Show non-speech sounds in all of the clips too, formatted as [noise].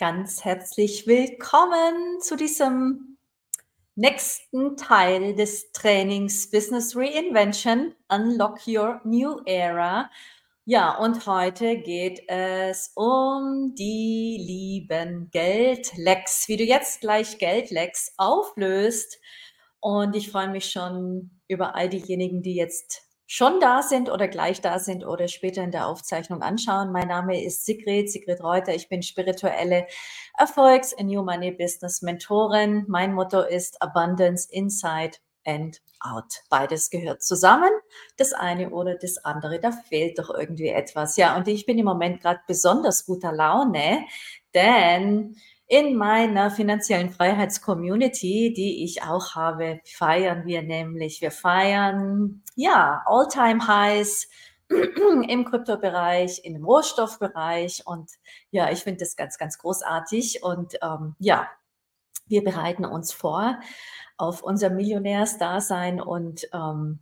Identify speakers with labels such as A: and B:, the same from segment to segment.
A: Ganz herzlich willkommen zu diesem nächsten Teil des Trainings Business Reinvention Unlock Your New Era. Ja, und heute geht es um die lieben Geldlecks, wie du jetzt gleich Geldlecks auflöst. Und ich freue mich schon über all diejenigen, die jetzt schon da sind oder gleich da sind oder später in der Aufzeichnung anschauen. Mein Name ist Sigrid, Sigrid Reuter. Ich bin spirituelle Erfolgs- and New Money Business Mentorin. Mein Motto ist Abundance Inside and Out. Beides gehört zusammen. Das eine oder das andere, da fehlt doch irgendwie etwas. Ja, und ich bin im Moment gerade besonders guter Laune, denn in meiner finanziellen Freiheitscommunity, die ich auch habe, feiern wir nämlich, wir feiern, ja, All-Time-Highs [clears throat] im Kryptobereich, im Rohstoffbereich und ja, ich finde das ganz, ganz großartig und ähm, ja, wir bereiten uns vor auf unser Millionärsdasein und ähm,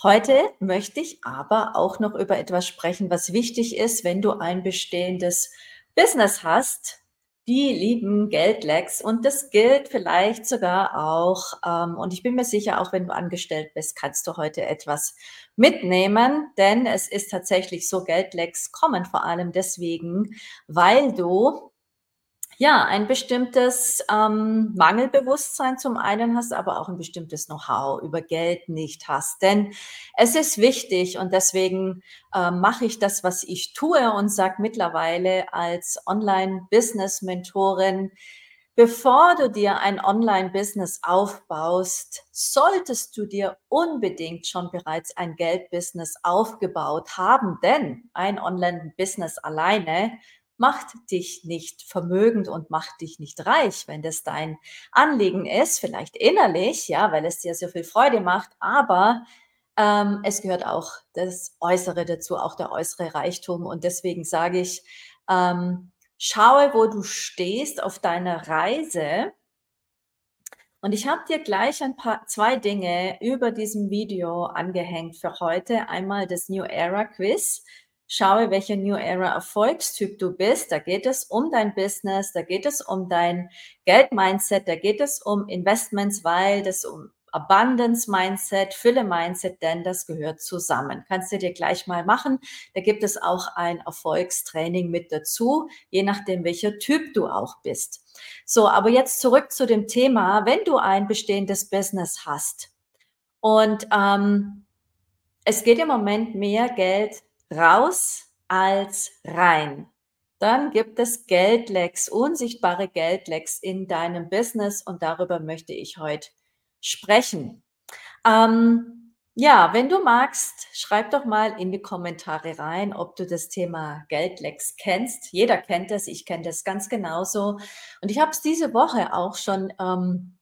A: Heute möchte ich aber auch noch über etwas sprechen, was wichtig ist, wenn du ein bestehendes Business hast, die lieben Geldlecks. Und das gilt vielleicht sogar auch, ähm, und ich bin mir sicher, auch wenn du angestellt bist, kannst du heute etwas mitnehmen, denn es ist tatsächlich so, Geldlecks kommen vor allem deswegen, weil du ja, ein bestimmtes ähm, Mangelbewusstsein zum einen hast, aber auch ein bestimmtes Know-how über Geld nicht hast. Denn es ist wichtig und deswegen äh, mache ich das, was ich tue und sage mittlerweile als Online-Business-Mentorin, bevor du dir ein Online-Business aufbaust, solltest du dir unbedingt schon bereits ein Geld-Business aufgebaut haben, denn ein Online-Business alleine macht dich nicht vermögend und macht dich nicht reich, wenn das dein Anliegen ist, vielleicht innerlich, ja, weil es dir so viel Freude macht, aber ähm, es gehört auch das Äußere dazu, auch der äußere Reichtum. Und deswegen sage ich, ähm, schaue, wo du stehst auf deiner Reise. Und ich habe dir gleich ein paar zwei Dinge über diesem Video angehängt für heute. Einmal das New Era Quiz schaue, welcher New Era Erfolgstyp du bist. Da geht es um dein Business, da geht es um dein Geldmindset, da geht es um Investments, weil das um Abundance Mindset, Fülle Mindset, denn das gehört zusammen. Kannst du dir gleich mal machen. Da gibt es auch ein Erfolgstraining mit dazu, je nachdem, welcher Typ du auch bist. So, aber jetzt zurück zu dem Thema, wenn du ein bestehendes Business hast und ähm, es geht im Moment mehr Geld raus als rein. Dann gibt es Geldlecks, unsichtbare Geldlecks in deinem Business und darüber möchte ich heute sprechen. Ähm, ja, wenn du magst, schreib doch mal in die Kommentare rein, ob du das Thema Geldlecks kennst. Jeder kennt das, ich kenne das ganz genauso. Und ich habe es diese Woche auch schon ähm,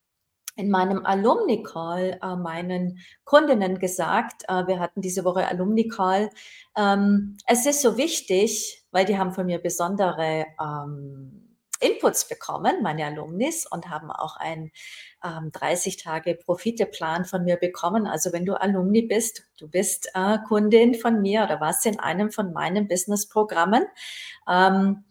A: in meinem Alumni-Call äh, meinen Kundinnen gesagt, äh, wir hatten diese Woche Alumni-Call, ähm, es ist so wichtig, weil die haben von mir besondere ähm, Inputs bekommen, meine Alumnis, und haben auch einen ähm, 30 Tage Profiteplan von mir bekommen. Also wenn du Alumni bist, du bist äh, Kundin von mir oder warst in einem von meinen Business-Programmen, ähm,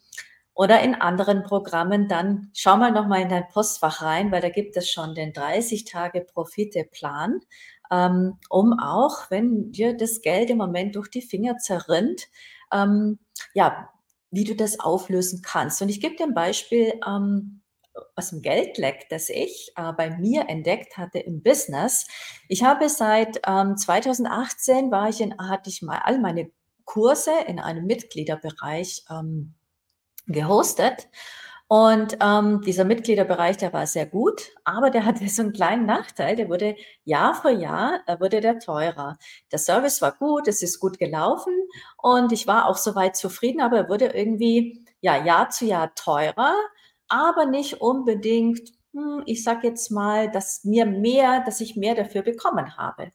A: oder in anderen Programmen, dann schau mal nochmal in dein Postfach rein, weil da gibt es schon den 30 Tage Profiteplan, ähm, um auch, wenn dir das Geld im Moment durch die Finger zerrinnt, ähm, ja, wie du das auflösen kannst. Und ich gebe dir ein Beispiel ähm, aus dem Geldleck, das ich äh, bei mir entdeckt hatte im Business. Ich habe seit ähm, 2018 war ich in, hatte ich mal all meine Kurse in einem Mitgliederbereich ähm, gehostet. Und ähm, dieser Mitgliederbereich, der war sehr gut, aber der hatte [laughs] so einen kleinen Nachteil. Der wurde Jahr für Jahr wurde der teurer. Der Service war gut, es ist gut gelaufen und ich war auch soweit zufrieden, aber er wurde irgendwie ja Jahr zu Jahr teurer, aber nicht unbedingt. Hm, ich sag jetzt mal, dass mir mehr, dass ich mehr dafür bekommen habe.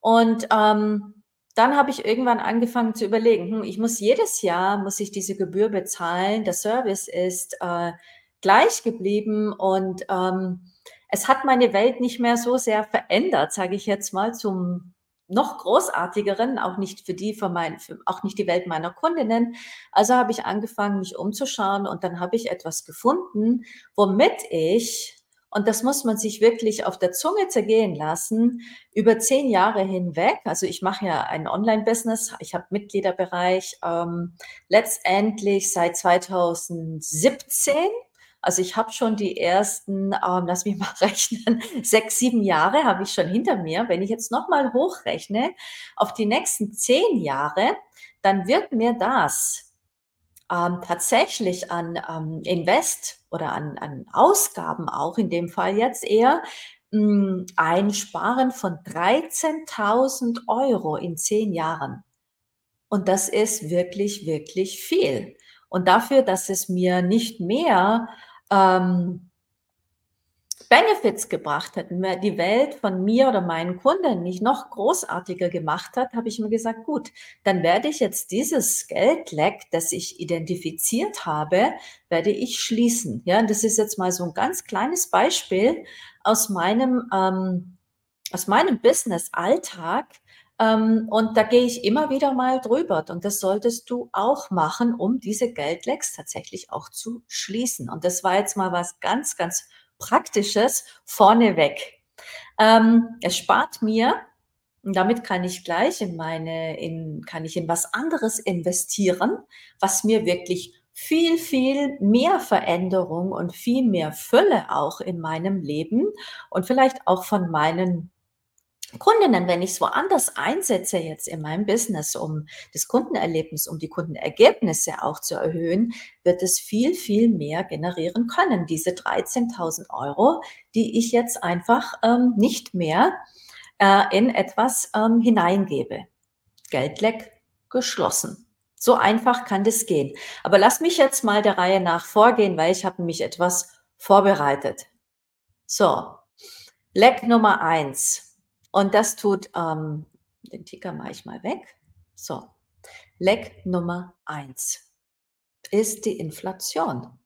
A: Und ähm, dann habe ich irgendwann angefangen zu überlegen, hm, ich muss jedes Jahr, muss ich diese Gebühr bezahlen. Der Service ist äh, gleich geblieben und ähm, es hat meine Welt nicht mehr so sehr verändert, sage ich jetzt mal, zum noch großartigeren, auch nicht für die, für mein, für, auch nicht die Welt meiner Kundinnen. Also habe ich angefangen, mich umzuschauen und dann habe ich etwas gefunden, womit ich und das muss man sich wirklich auf der Zunge zergehen lassen, über zehn Jahre hinweg. Also ich mache ja ein Online-Business, ich habe Mitgliederbereich, ähm, letztendlich seit 2017. Also ich habe schon die ersten, ähm, lass mich [laughs] mal rechnen, sechs, sieben Jahre habe ich schon hinter mir. Wenn ich jetzt nochmal hochrechne auf die nächsten zehn Jahre, dann wird mir das ähm, tatsächlich an ähm, Invest oder an, an Ausgaben auch in dem Fall jetzt eher mh, hm, einsparen von 13.000 Euro in zehn Jahren. Und das ist wirklich, wirklich viel. Und dafür, dass es mir nicht mehr ähm, Benefits gebracht hat, die Welt von mir oder meinen Kunden nicht noch großartiger gemacht hat, habe ich mir gesagt, gut, dann werde ich jetzt dieses Geldleck, das ich identifiziert habe, werde ich schließen. Ja, das ist jetzt mal so ein ganz kleines Beispiel aus meinem, ähm, aus meinem Business-Alltag. Ähm, und da gehe ich immer wieder mal drüber. Und das solltest du auch machen, um diese Geldlecks tatsächlich auch zu schließen. Und das war jetzt mal was ganz, ganz Praktisches vorneweg. Ähm, es spart mir, und damit kann ich gleich in meine, in, kann ich in was anderes investieren, was mir wirklich viel, viel mehr Veränderung und viel mehr Fülle auch in meinem Leben und vielleicht auch von meinen Kundinnen, wenn ich es woanders einsetze jetzt in meinem Business, um das Kundenerlebnis, um die Kundenergebnisse auch zu erhöhen, wird es viel, viel mehr generieren können. Diese 13.000 Euro, die ich jetzt einfach ähm, nicht mehr äh, in etwas ähm, hineingebe. Geldleck geschlossen. So einfach kann das gehen. Aber lass mich jetzt mal der Reihe nach vorgehen, weil ich habe nämlich etwas vorbereitet. So, Leck Nummer eins und das tut, ähm, den Ticker mache ich mal weg. So, Leck Nummer eins ist die Inflation.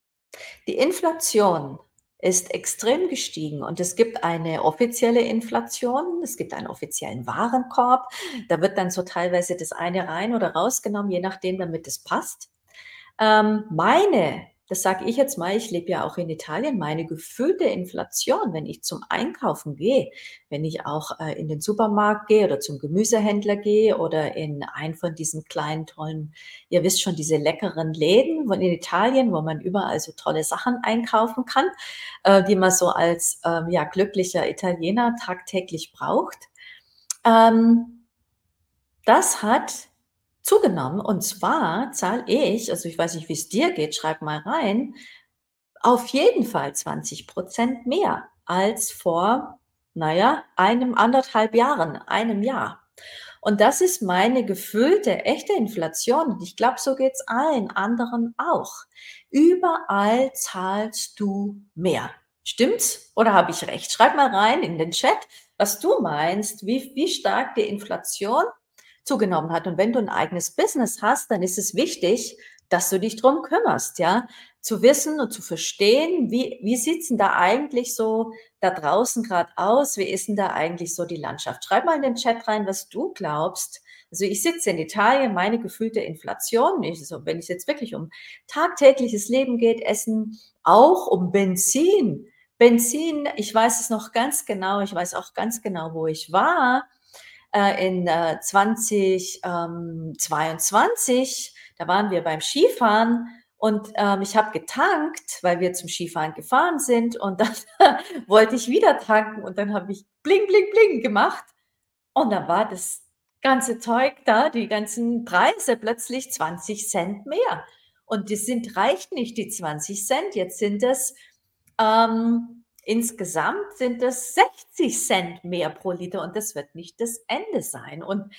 A: Die Inflation ist extrem gestiegen und es gibt eine offizielle Inflation, es gibt einen offiziellen Warenkorb, da wird dann so teilweise das eine rein oder rausgenommen, je nachdem, damit es passt. Ähm, meine das sage ich jetzt mal, ich lebe ja auch in Italien, meine gefühlte Inflation, wenn ich zum Einkaufen gehe, wenn ich auch äh, in den Supermarkt gehe oder zum Gemüsehändler gehe oder in einen von diesen kleinen, tollen, ihr wisst schon, diese leckeren Läden von in Italien, wo man überall so tolle Sachen einkaufen kann, äh, die man so als ähm, ja, glücklicher Italiener tagtäglich braucht. Ähm, das hat zugenommen. Und zwar zahle ich, also ich weiß nicht, wie es dir geht, schreib mal rein, auf jeden Fall 20 Prozent mehr als vor, naja, einem anderthalb Jahren, einem Jahr. Und das ist meine gefüllte, echte Inflation. Und ich glaube, so geht's allen anderen auch. Überall zahlst du mehr. Stimmt's? Oder habe ich recht? Schreib mal rein in den Chat, was du meinst, wie, wie stark die Inflation zugenommen hat. Und wenn du ein eigenes Business hast, dann ist es wichtig, dass du dich drum kümmerst, ja, zu wissen und zu verstehen, wie, wie sieht's denn da eigentlich so da draußen gerade aus? Wie ist denn da eigentlich so die Landschaft? Schreib mal in den Chat rein, was du glaubst. Also ich sitze in Italien, meine gefühlte Inflation, ich, so, wenn es jetzt wirklich um tagtägliches Leben geht, Essen, auch um Benzin. Benzin, ich weiß es noch ganz genau, ich weiß auch ganz genau, wo ich war äh, in äh, 2022. Ähm, da waren wir beim Skifahren und ähm, ich habe getankt, weil wir zum Skifahren gefahren sind. Und dann [laughs] wollte ich wieder tanken und dann habe ich bling, bling, bling gemacht. Und dann war das ganze Zeug da, die ganzen Preise plötzlich 20 Cent mehr. Und das sind, reicht nicht die 20 Cent, jetzt sind es ähm, Insgesamt sind es 60 Cent mehr pro Liter und das wird nicht das Ende sein. Und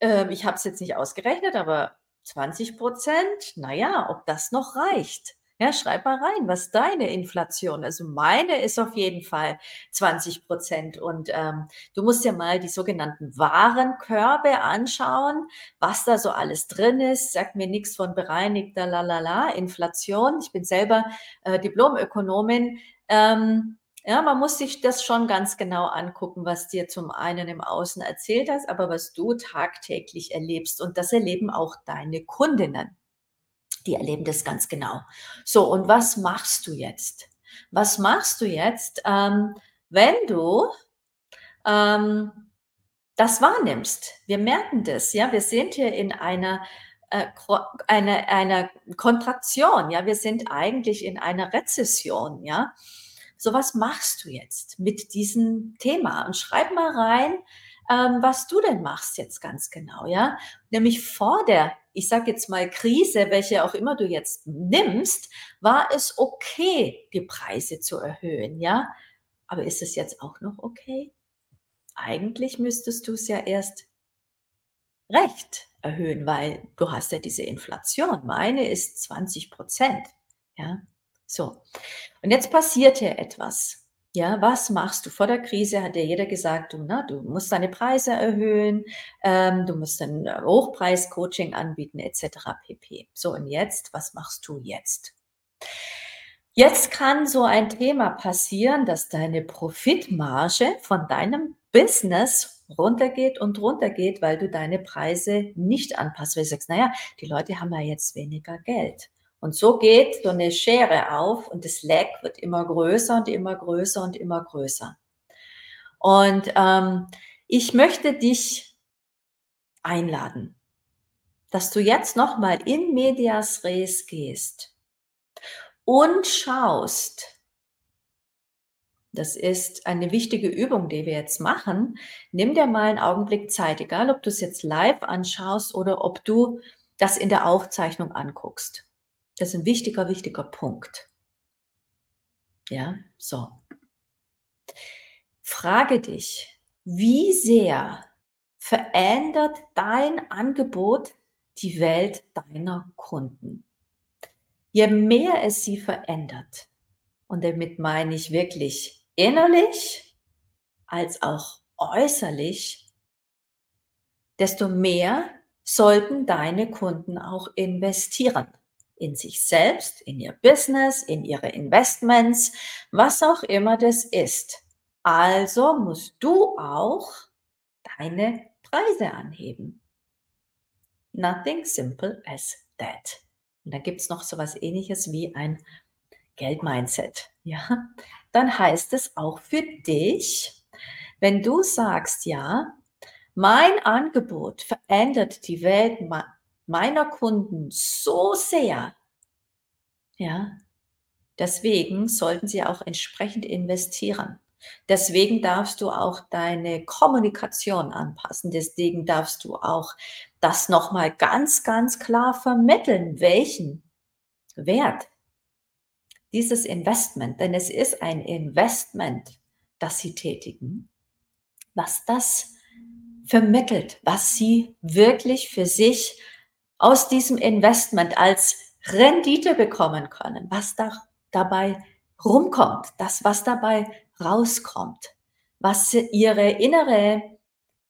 A: äh, ich habe es jetzt nicht ausgerechnet, aber 20 Prozent, naja, ob das noch reicht. Ja, schreib mal rein, was deine Inflation, also meine ist auf jeden Fall 20 Prozent. Und ähm, du musst dir mal die sogenannten Warenkörbe anschauen, was da so alles drin ist. Sagt mir nichts von bereinigter Lalala, Inflation. Ich bin selber äh, Diplomökonomin. Ähm, Ja, man muss sich das schon ganz genau angucken, was dir zum einen im Außen erzählt hast, aber was du tagtäglich erlebst. Und das erleben auch deine Kundinnen. Die erleben das ganz genau. So, und was machst du jetzt? Was machst du jetzt, ähm, wenn du ähm, das wahrnimmst? Wir merken das, ja. Wir sind hier in einer äh, eine, einer Kontraktion, ja. Wir sind eigentlich in einer Rezession, ja. So was machst du jetzt mit diesem Thema? Und schreib mal rein, ähm, was du denn machst jetzt ganz genau, ja? Nämlich vor der, ich sage jetzt mal Krise, welche auch immer du jetzt nimmst, war es okay, die Preise zu erhöhen, ja? Aber ist es jetzt auch noch okay? Eigentlich müsstest du es ja erst recht erhöhen, weil du hast ja diese Inflation. Meine ist 20 Prozent, ja? So. Und jetzt passiert hier etwas. Ja, was machst du? Vor der Krise hat ja jeder gesagt, du, na, du musst deine Preise erhöhen, ähm, du musst ein Hochpreis-Coaching anbieten, etc. pp. So, und jetzt, was machst du jetzt? Jetzt kann so ein Thema passieren, dass deine Profitmarge von deinem Business runtergeht und runtergeht, weil du deine Preise nicht anpasst, weil du sagst, naja, die Leute haben ja jetzt weniger Geld. Und so geht so eine Schere auf und das Leck wird immer größer und immer größer und immer größer. Und ähm, ich möchte dich einladen, dass du jetzt nochmal in Medias Res gehst und schaust, das ist eine wichtige Übung, die wir jetzt machen. Nimm dir mal einen Augenblick Zeit, egal ob du es jetzt live anschaust oder ob du das in der Aufzeichnung anguckst. Das ist ein wichtiger, wichtiger Punkt. Ja, so. Frage dich, wie sehr verändert dein Angebot die Welt deiner Kunden? Je mehr es sie verändert, und damit meine ich wirklich innerlich als auch äußerlich, desto mehr sollten deine Kunden auch investieren in sich selbst, in ihr Business, in ihre Investments, was auch immer das ist. Also musst du auch deine Preise anheben. Nothing simple as that. Und da gibt es noch so was ähnliches wie ein Geldmindset. Ja, dann heißt es auch für dich, wenn du sagst, ja, mein Angebot verändert die Welt meiner Kunden so sehr, ja, deswegen sollten sie auch entsprechend investieren. Deswegen darfst du auch deine Kommunikation anpassen. Deswegen darfst du auch das nochmal ganz, ganz klar vermitteln, welchen Wert dieses Investment, denn es ist ein Investment, das sie tätigen, was das vermittelt, was sie wirklich für sich aus diesem Investment als Rendite bekommen können, was da dabei rumkommt, das, was dabei rauskommt, was ihre innere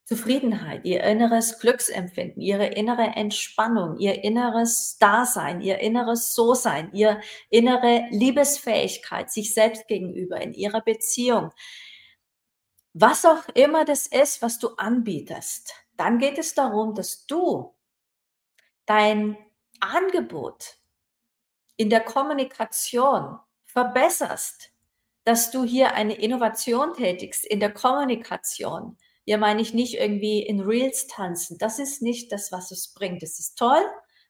A: Zufriedenheit, ihr inneres Glücksempfinden, ihre innere Entspannung, ihr inneres Dasein, ihr inneres So-Sein, ihr innere Liebesfähigkeit sich selbst gegenüber in ihrer Beziehung, was auch immer das ist, was du anbietest, dann geht es darum, dass du dein Angebot in der Kommunikation verbesserst, dass du hier eine Innovation tätigst in der Kommunikation. Ja, meine ich nicht irgendwie in Reels tanzen. Das ist nicht das, was es bringt. Das ist toll,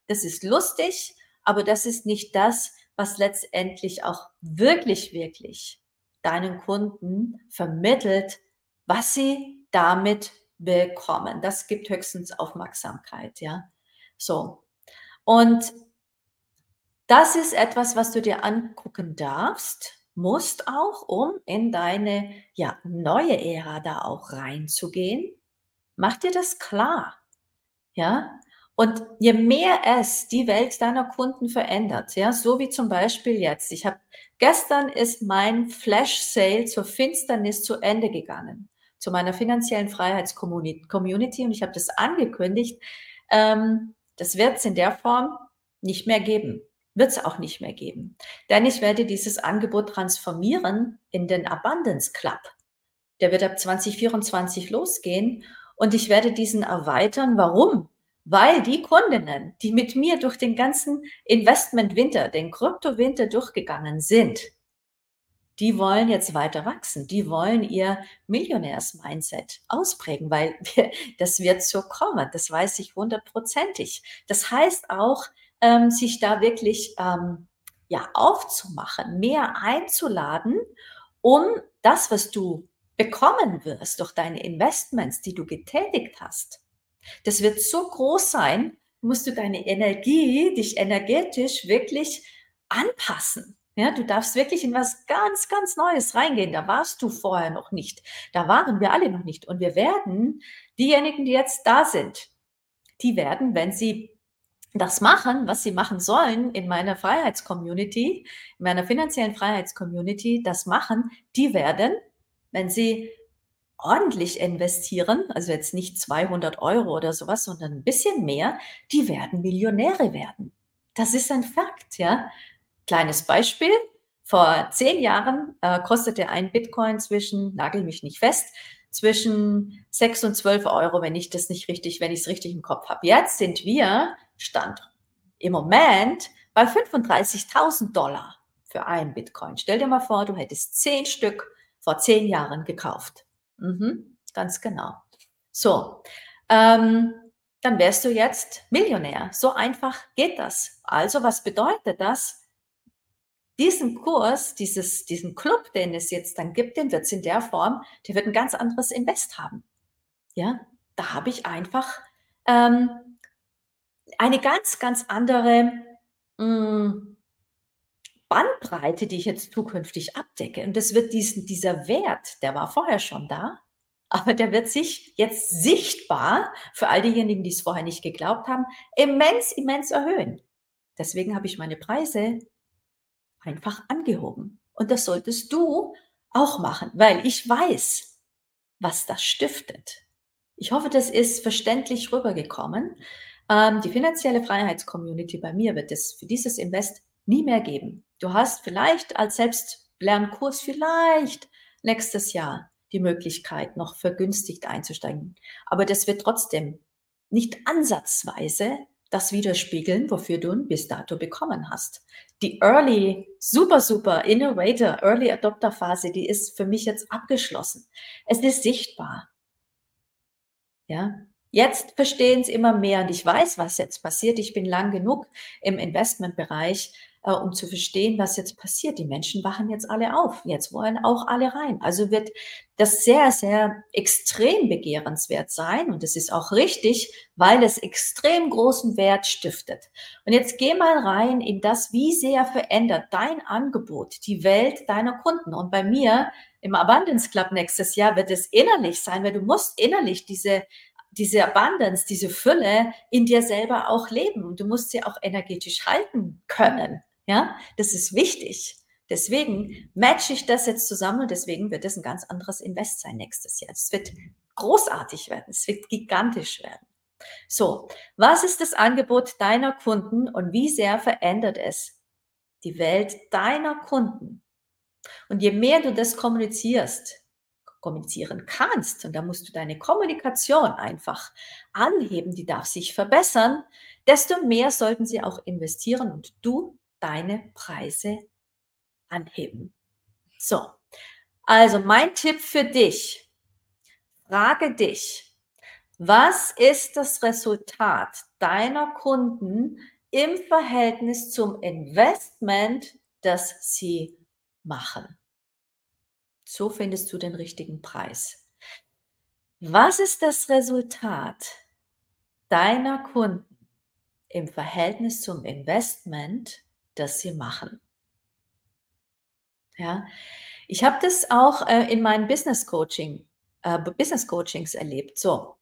A: das ist lustig, aber das ist nicht das, was letztendlich auch wirklich, wirklich deinen Kunden vermittelt, was sie damit bekommen. Das gibt höchstens Aufmerksamkeit, ja. So. Und das ist etwas, was du dir angucken darfst, musst auch, um in deine ja, neue Ära da auch reinzugehen. Mach dir das klar. Ja, und je mehr es die Welt deiner Kunden verändert, ja, so wie zum Beispiel jetzt. Ich habe gestern ist mein Flash Sale zur Finsternis zu Ende gegangen, zu meiner finanziellen Freiheitscommunity und ich habe das angekündigt. Ähm, das wird es in der Form nicht mehr geben. wird es auch nicht mehr geben. Denn ich werde dieses Angebot transformieren in den Abundance Club. Der wird ab 2024 losgehen und ich werde diesen erweitern. Warum? Weil die Kundinnen, die mit mir durch den ganzen Investment-Winter, den Krypto-Winter durchgegangen sind, die wollen jetzt weiter wachsen. Die wollen ihr Millionärs-Mindset ausprägen, weil [laughs] wir, das wird so kommen. Das weiß ich hundertprozentig. Das heißt auch, ähm, sich da wirklich ähm, ja aufzumachen, mehr einzuladen, um das, was du bekommen wirst durch deine Investments, die du getätigt hast, das wird so groß sein, musst du deine Energie, dich energetisch wirklich anpassen. Ja, du darfst wirklich in was ganz, ganz Neues reingehen. Da warst du vorher noch nicht. Da waren wir alle noch nicht. Und wir werden, diejenigen, die jetzt da sind, die werden, wenn sie das machen, was sie machen sollen in meiner Freiheitscommunity, in meiner finanziellen Freiheitscommunity, das machen, die werden, wenn sie ordentlich investieren, also jetzt nicht 200 Euro oder sowas, sondern ein bisschen mehr, die werden Millionäre werden. Das ist ein Fakt, ja. Kleines Beispiel. Vor zehn Jahren äh, kostete ein Bitcoin zwischen, nagel mich nicht fest, zwischen 6 und 12 Euro, wenn ich das nicht richtig, wenn ich es richtig im Kopf habe. Jetzt sind wir, Stand im Moment, bei 35.000 Dollar für einen Bitcoin. Stell dir mal vor, du hättest zehn Stück vor zehn Jahren gekauft. Mhm, ganz genau. So, ähm, dann wärst du jetzt Millionär. So einfach geht das. Also, was bedeutet das? Diesen Kurs, dieses, diesen Club, den es jetzt dann gibt, den wird es in der Form, der wird ein ganz anderes Invest haben. Ja, da habe ich einfach ähm, eine ganz, ganz andere mh, hm, Bandbreite, die ich jetzt zukünftig abdecke. Und das wird diesen, dieser Wert, der war vorher schon da, aber der wird sich jetzt sichtbar für all diejenigen, die es vorher nicht geglaubt haben, immens, immens erhöhen. Deswegen habe ich meine Preise einfach angehoben. Und das solltest du auch machen, weil ich weiß, was das stiftet. Ich hoffe, das ist verständlich rübergekommen. Ähm, die finanzielle Freiheitscommunity bei mir wird es für dieses Invest nie mehr geben. Du hast vielleicht als Selbstlernkurs vielleicht nächstes Jahr die Möglichkeit, noch vergünstigt einzusteigen. Aber das wird trotzdem nicht ansatzweise das widerspiegeln, wofür du bis dato bekommen hast. Die Early, super, super Innovator, Early Adopter Phase, die ist für mich jetzt abgeschlossen. Es ist sichtbar. Ja, Jetzt verstehen es immer mehr und ich weiß, was jetzt passiert. Ich bin lang genug im Investmentbereich, äh, um zu verstehen, was jetzt passiert. Die Menschen wachen jetzt alle auf. Jetzt wollen auch alle rein. Also wird das sehr, sehr extrem begehrenswert sein. Und es ist auch richtig, weil es extrem großen Wert stiftet. Und jetzt geh mal rein in das, wie sehr verändert dein Angebot die Welt deiner Kunden. Und bei mir im Abundance Club nächstes Jahr wird es innerlich sein, weil du musst innerlich diese diese Abundance, diese Fülle in dir selber auch leben und du musst sie auch energetisch halten können. Ja, das ist wichtig. Deswegen matche ich das jetzt zusammen und deswegen wird es ein ganz anderes Invest sein nächstes Jahr. Es wird großartig werden. Es wird gigantisch werden. So, was ist das Angebot deiner Kunden und wie sehr verändert es die Welt deiner Kunden? Und je mehr du das kommunizierst, kommunizieren kannst, und da musst du deine Kommunikation einfach anheben, die darf sich verbessern, desto mehr sollten sie auch investieren und du deine Preise anheben. So, also mein Tipp für dich, frage dich, was ist das Resultat deiner Kunden im Verhältnis zum Investment, das sie machen? So findest du den richtigen Preis. Was ist das Resultat deiner Kunden im Verhältnis zum Investment, das sie machen? Ja, ich habe das auch äh, in meinen Business Coaching, äh, Business Coachings erlebt. So,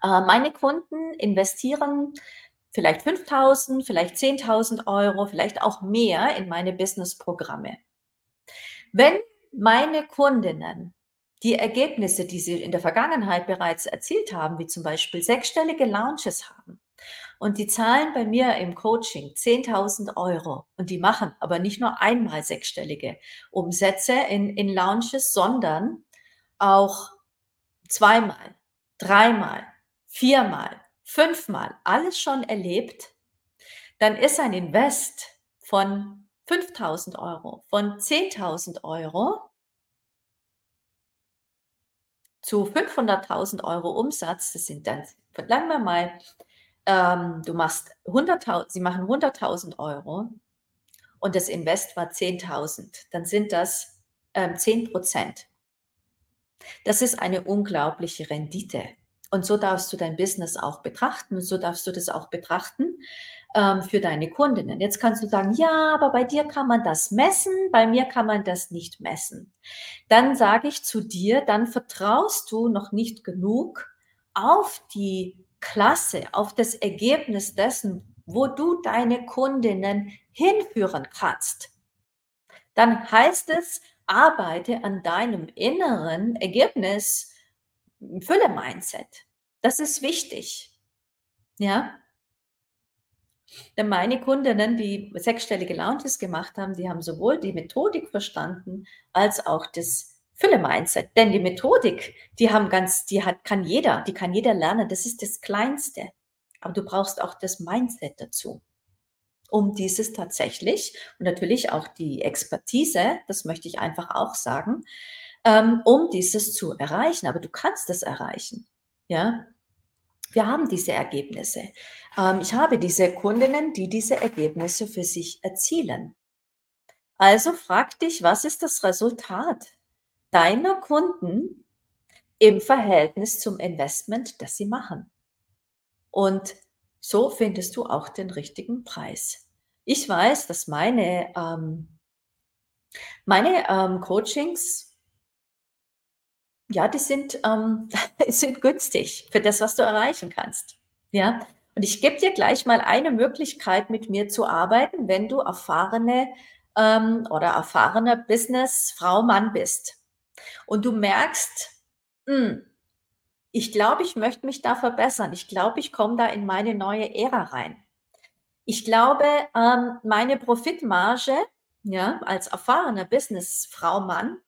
A: äh, meine Kunden investieren vielleicht 5.000, vielleicht 10.000 Euro, vielleicht auch mehr in meine Business Programme. Wenn meine Kundinnen die Ergebnisse, die sie in der Vergangenheit bereits erzielt haben, wie zum Beispiel sechsstellige Launches haben und die zahlen bei mir im Coaching 10.000 Euro und die machen aber nicht nur einmal sechsstellige Umsätze in, in Launches, sondern auch zweimal, dreimal, viermal, fünfmal, alles schon erlebt, dann ist ein Invest von 5000 Euro, von 10.000 Euro zu 500.000 Euro Umsatz, das sind dann, sagen wir mal, ähm, du machst 100.000, sie machen 100.000 Euro und das Invest war 10.000, dann sind das ähm, 10 Prozent. Das ist eine unglaubliche Rendite. Und so darfst du dein Business auch betrachten und so darfst du das auch betrachten ähm, für deine Kundinnen. Jetzt kannst du sagen, ja, aber bei dir kann man das messen, bei mir kann man das nicht messen. Dann sage ich zu dir, dann vertraust du noch nicht genug auf die Klasse, auf das Ergebnis dessen, wo du deine Kundinnen hinführen kannst. Dann heißt es, arbeite an deinem inneren Ergebnis Fülle-Mindset. Das ist wichtig. Ja. Denn meine Kundinnen, die sechsstellige Launches gemacht haben, die haben sowohl die Methodik verstanden als auch das Fülle-Mindset. Denn die Methodik, die haben ganz, die hat, kann jeder, die kann jeder lernen. Das ist das Kleinste. Aber du brauchst auch das Mindset dazu, um dieses tatsächlich und natürlich auch die Expertise, das möchte ich einfach auch sagen, ähm, um dieses zu erreichen. Aber du kannst es erreichen. Ja, wir haben diese Ergebnisse. Ähm, ich habe diese Kundinnen, die diese Ergebnisse für sich erzielen. Also frag dich, was ist das Resultat deiner Kunden im Verhältnis zum Investment, das sie machen? Und so findest du auch den richtigen Preis. Ich weiß, dass meine, ähm, meine ähm, Coachings ja, die sind, ähm, [laughs] sind günstig für das, was du erreichen kannst. Ja, und ich gebe dir gleich mal eine Möglichkeit, mit mir zu arbeiten, wenn du erfahrene ähm, oder erfahrener Businessfrau, Mann bist. Und du merkst, mh, hm, ich glaube, ich möchte mich da verbessern. Ich glaube, ich komme da in meine neue Ära rein. Ich glaube, ähm, meine Profitmarge, ja, als erfahrener Businessfrau, Mann,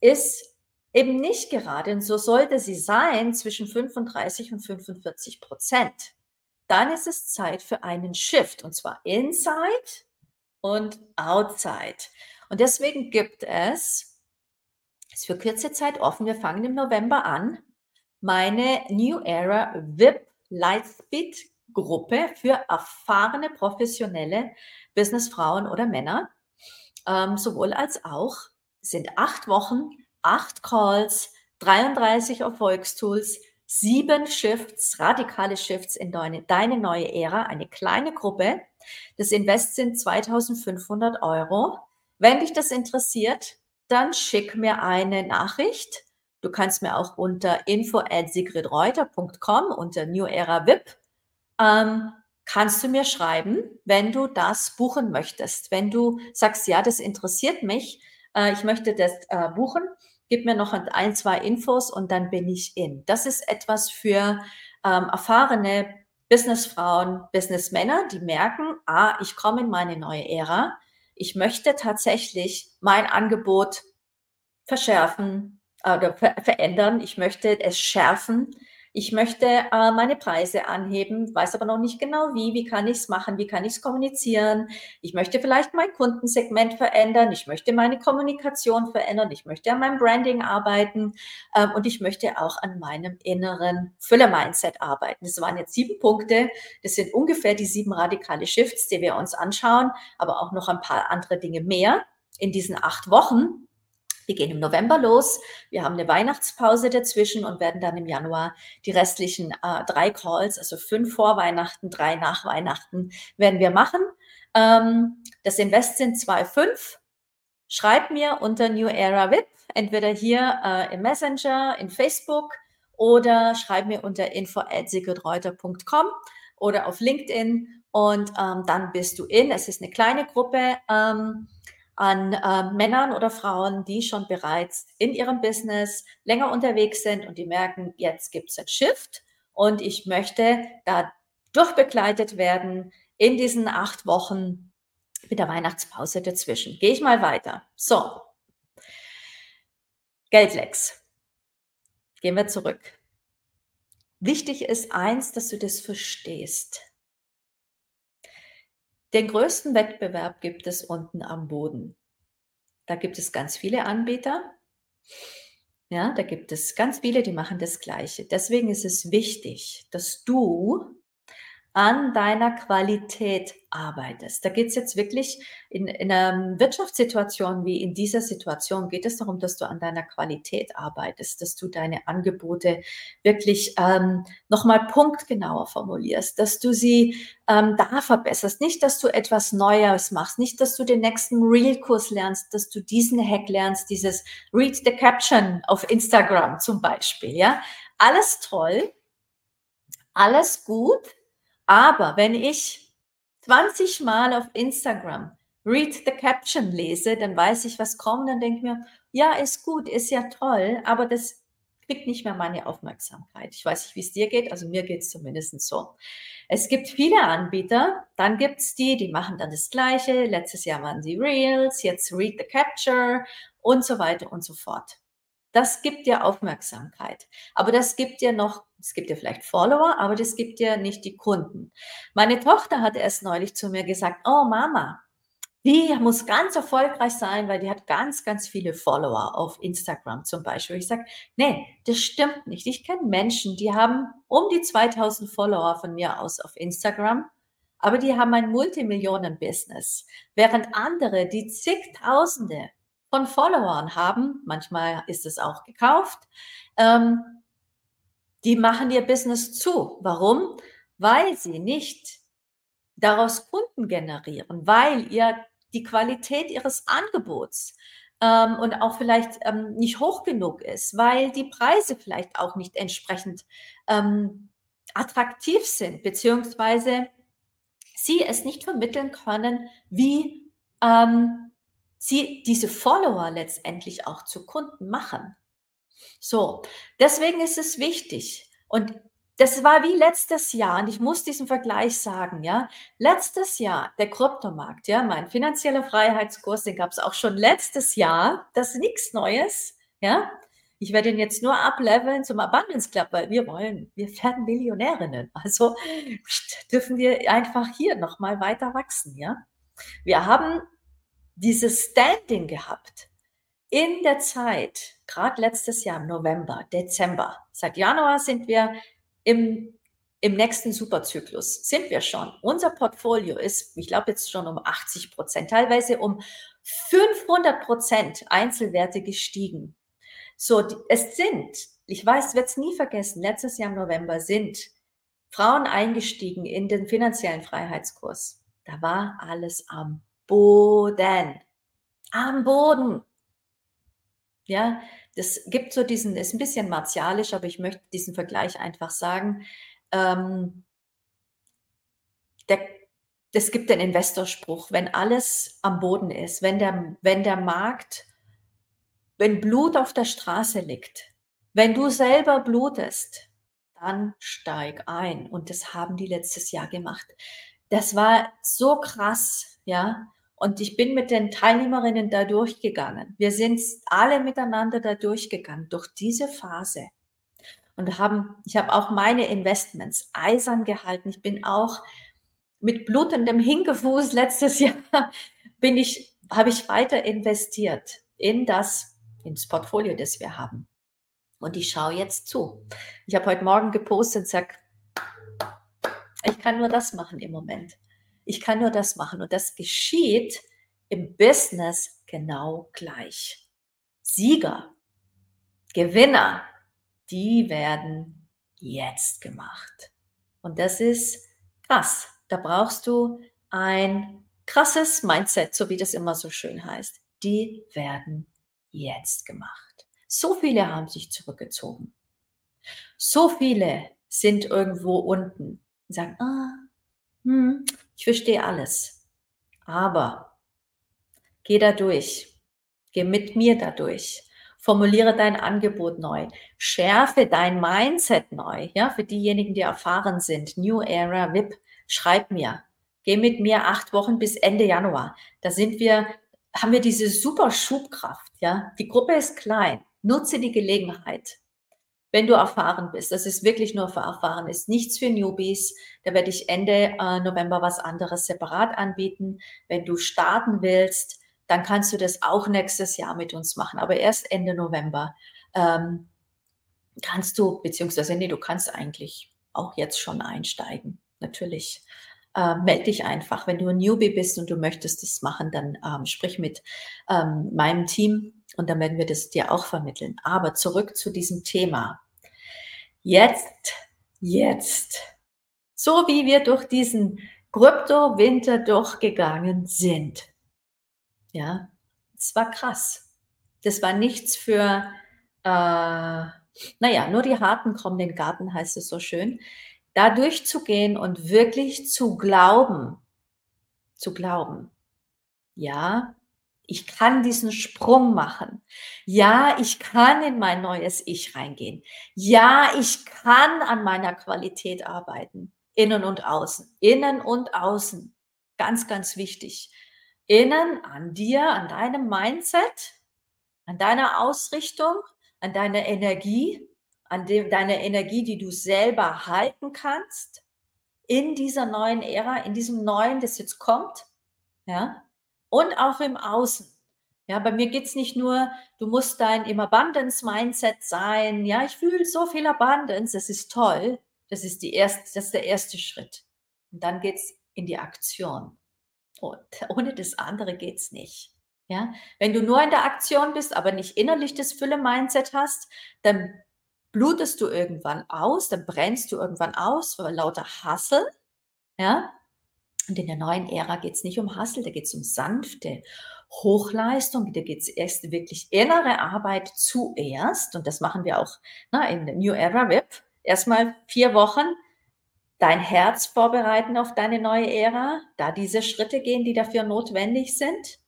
A: ist Eben nicht gerade, und so sollte sie sein, zwischen 35 und 45 Prozent. Dann ist es Zeit für einen Shift, und zwar inside und outside. Und deswegen gibt es, ist für kurze Zeit offen, wir fangen im November an, meine New Era VIP Lightspeed Gruppe für erfahrene professionelle Businessfrauen oder Männer, ähm, sowohl als auch. Sind acht Wochen acht Calls, 33 Erfolgstools, sieben Shifts, radikale Shifts in deine, deine neue Ära, eine kleine Gruppe. Das Invest sind 2500 Euro. Wenn dich das interessiert, dann schick mir eine Nachricht. Du kannst mir auch unter info at sigridreuter.com unter New Era VIP ähm, kannst du mir schreiben, wenn du das buchen möchtest. Wenn du sagst, ja, das interessiert mich, äh, ich möchte das äh, buchen, gib mir noch ein, zwei Infos und dann bin ich in. Das ist etwas für ähm, erfahrene Businessfrauen, Businessmänner, die merken, ah, ich komme in meine neue Ära. Ich möchte tatsächlich mein Angebot verschärfen oder ver verändern. Ich möchte es schärfen. Ich möchte äh, meine Preise anheben, weiß aber noch nicht genau wie. Wie kann ich es machen? Wie kann ich es kommunizieren? Ich möchte vielleicht mein Kundensegment verändern. Ich möchte meine Kommunikation verändern. Ich möchte an meinem Branding arbeiten. Ähm, und ich möchte auch an meinem inneren Füller-Mindset arbeiten. Das waren jetzt sieben Punkte. Das sind ungefähr die sieben radikale Shifts, die wir uns anschauen, aber auch noch ein paar andere Dinge mehr in diesen acht Wochen. Wir gehen im November los. Wir haben eine Weihnachtspause dazwischen und werden dann im Januar die restlichen äh, drei Calls, also fünf vor Weihnachten, drei nach Weihnachten, werden wir machen. Ähm, das Invest sind 2,5. Schreib mir unter New Era VIP, entweder hier äh, im Messenger, in Facebook oder schreib mir unter info info.sigridreuter.com oder auf LinkedIn und ähm, dann bist du in. Es ist eine kleine Gruppe. Ähm, an äh, Männern oder Frauen, die schon bereits in ihrem Business länger unterwegs sind und die merken, jetzt gibt es ein Shift und ich möchte da durchbegleitet werden in diesen acht Wochen mit der Weihnachtspause dazwischen. Gehe ich mal weiter. So. Geldlecks. Gehen wir zurück. Wichtig ist eins, dass du das verstehst. Den größten Wettbewerb gibt es unten am Boden. Da gibt es ganz viele Anbieter. Ja, da gibt es ganz viele, die machen das Gleiche. Deswegen ist es wichtig, dass du an deiner Qualität arbeitest. Da geht es jetzt wirklich in, in einer Wirtschaftssituation wie in dieser Situation, geht es darum, dass du an deiner Qualität arbeitest, dass du deine Angebote wirklich ähm, nochmal punktgenauer formulierst, dass du sie ähm, da verbesserst. Nicht, dass du etwas Neues machst, nicht, dass du den nächsten Real-Kurs lernst, dass du diesen Hack lernst, dieses Read the Caption auf Instagram zum Beispiel. Ja, alles toll, alles gut aber wenn ich 20 Mal auf Instagram Read the Caption lese, dann weiß ich, was kommt, dann denke ich mir, ja, ist gut, ist ja toll, aber das kriegt nicht mehr meine Aufmerksamkeit. Ich weiß nicht, wie es dir geht, also mir geht es zumindest so. Es gibt viele Anbieter, dann gibt es die, die machen dann das Gleiche. Letztes Jahr waren sie Reels, jetzt Read the Capture und so weiter und so fort. Das gibt dir Aufmerksamkeit. Aber das gibt dir noch, es gibt dir vielleicht Follower, aber das gibt dir nicht die Kunden. Meine Tochter hat erst neulich zu mir gesagt, oh Mama, die muss ganz erfolgreich sein, weil die hat ganz, ganz viele Follower auf Instagram zum Beispiel. Ich sage, nee, das stimmt nicht. Ich kenne Menschen, die haben um die 2000 Follower von mir aus auf Instagram, aber die haben ein Multimillionen-Business. Während andere, die zigtausende von Followern haben, manchmal ist es auch gekauft, ähm, die machen ihr Business zu. Warum? Weil sie nicht daraus Kunden generieren, weil ihr die Qualität ihres Angebots ähm, und auch vielleicht ähm, nicht hoch genug ist, weil die Preise vielleicht auch nicht entsprechend ähm, attraktiv sind, beziehungsweise sie es nicht vermitteln können, wie ähm, sie diese Follower letztendlich auch zu Kunden machen. So, deswegen ist es wichtig. Und das war wie letztes Jahr, und ich muss diesen Vergleich sagen, ja. Letztes Jahr, der Kryptomarkt, ja, mein finanzieller Freiheitskurs, den gab es auch schon letztes Jahr. Das ist nichts Neues, ja. Ich werde ihn jetzt nur ableveln zum Abundance Club, weil wir wollen, wir werden Millionärinnen. Also dürfen wir einfach hier nochmal weiter wachsen, ja. Wir haben dieses Standing gehabt in der Zeit, gerade letztes Jahr im November, Dezember. Seit Januar sind wir im, im nächsten Superzyklus, sind wir schon. Unser Portfolio ist, ich glaube jetzt schon um 80 Prozent, teilweise um 500 Prozent Einzelwerte gestiegen. So, es sind, ich weiß, wird es nie vergessen, letztes Jahr im November sind Frauen eingestiegen in den finanziellen Freiheitskurs. Da war alles am Boden. Am Boden. Ja, das gibt so diesen, ist ein bisschen martialisch, aber ich möchte diesen Vergleich einfach sagen. Ähm, der, es gibt den Investorspruch, wenn alles am Boden ist, wenn der, wenn der Markt, wenn Blut auf der Straße liegt, wenn du selber blutest, dann steig ein. Und das haben die letztes Jahr gemacht. Das war so krass, ja. Und ich bin mit den Teilnehmerinnen da durchgegangen. Wir sind alle miteinander da durchgegangen, durch diese Phase. Und haben, ich habe auch meine Investments eisern gehalten. Ich bin auch mit blutendem Hinkefuß letztes [laughs] Jahr bin ich, habe ich weiter investiert in das, ins Portfolio, das wir haben. Und ich schaue jetzt zu. Ich habe heute Morgen gepostet und sage, ich kann nur das machen im Moment. Ich kann nur das machen. Und das geschieht im Business genau gleich. Sieger, Gewinner, die werden jetzt gemacht. Und das ist krass. Da brauchst du ein krasses Mindset, so wie das immer so schön heißt. Die werden jetzt gemacht. So viele haben sich zurückgezogen. So viele sind irgendwo unten und sagen, ah, hm, ich verstehe alles. Aber geh da durch. Geh mit mir da durch. Formuliere dein Angebot neu. Schärfe dein Mindset neu. Ja, für diejenigen, die erfahren sind. New Era VIP. Schreib mir. Geh mit mir acht Wochen bis Ende Januar. Da sind wir, haben wir diese super Schubkraft. Ja, die Gruppe ist klein. Nutze die Gelegenheit. Wenn du erfahren bist, das ist wirklich nur für erfahren, ist nichts für Newbies. Da werde ich Ende äh, November was anderes separat anbieten. Wenn du starten willst, dann kannst du das auch nächstes Jahr mit uns machen, aber erst Ende November. Ähm, kannst du, beziehungsweise nee, du kannst eigentlich auch jetzt schon einsteigen, natürlich. Äh, melde dich einfach. Wenn du ein Newbie bist und du möchtest das machen, dann ähm, sprich mit ähm, meinem Team und dann werden wir das dir auch vermitteln. Aber zurück zu diesem Thema. Jetzt, jetzt, so wie wir durch diesen Krypto-Winter durchgegangen sind, ja, es war krass. Das war nichts für, äh, naja, nur die Harten kommen den Garten, heißt es so schön. Da durchzugehen und wirklich zu glauben, zu glauben, ja, ich kann diesen Sprung machen. Ja, ich kann in mein neues Ich reingehen. Ja, ich kann an meiner Qualität arbeiten. Innen und außen. Innen und außen. Ganz, ganz wichtig innen an dir, an deinem Mindset, an deiner Ausrichtung, an deiner Energie, an dem, deiner Energie, die du selber halten kannst in dieser neuen Ära, in diesem neuen, das jetzt kommt, ja, und auch im Außen. Ja, bei mir geht's nicht nur, du musst dein im Abundance-Mindset sein. Ja, ich fühle so viel Abundance, das ist toll. Das ist, die erste, das ist der erste Schritt. Und dann geht's in die Aktion. Und [laughs] ohne das andere geht's nicht. Ja, wenn du nur in der Aktion bist, aber nicht innerlich das Fülle-Mindset hast, dann blutest du irgendwann aus, dann brennst du irgendwann aus vor lauter Hassel. Ja, und in der neuen Ära geht es nicht um Hassel, da geht es um sanfte Hochleistung, da geht es erst wirklich innere Arbeit zuerst. Und das machen wir auch na, in der New Era VIP. Erstmal vier Wochen dein Herz vorbereiten auf deine neue Ära, da diese Schritte gehen, die dafür notwendig sind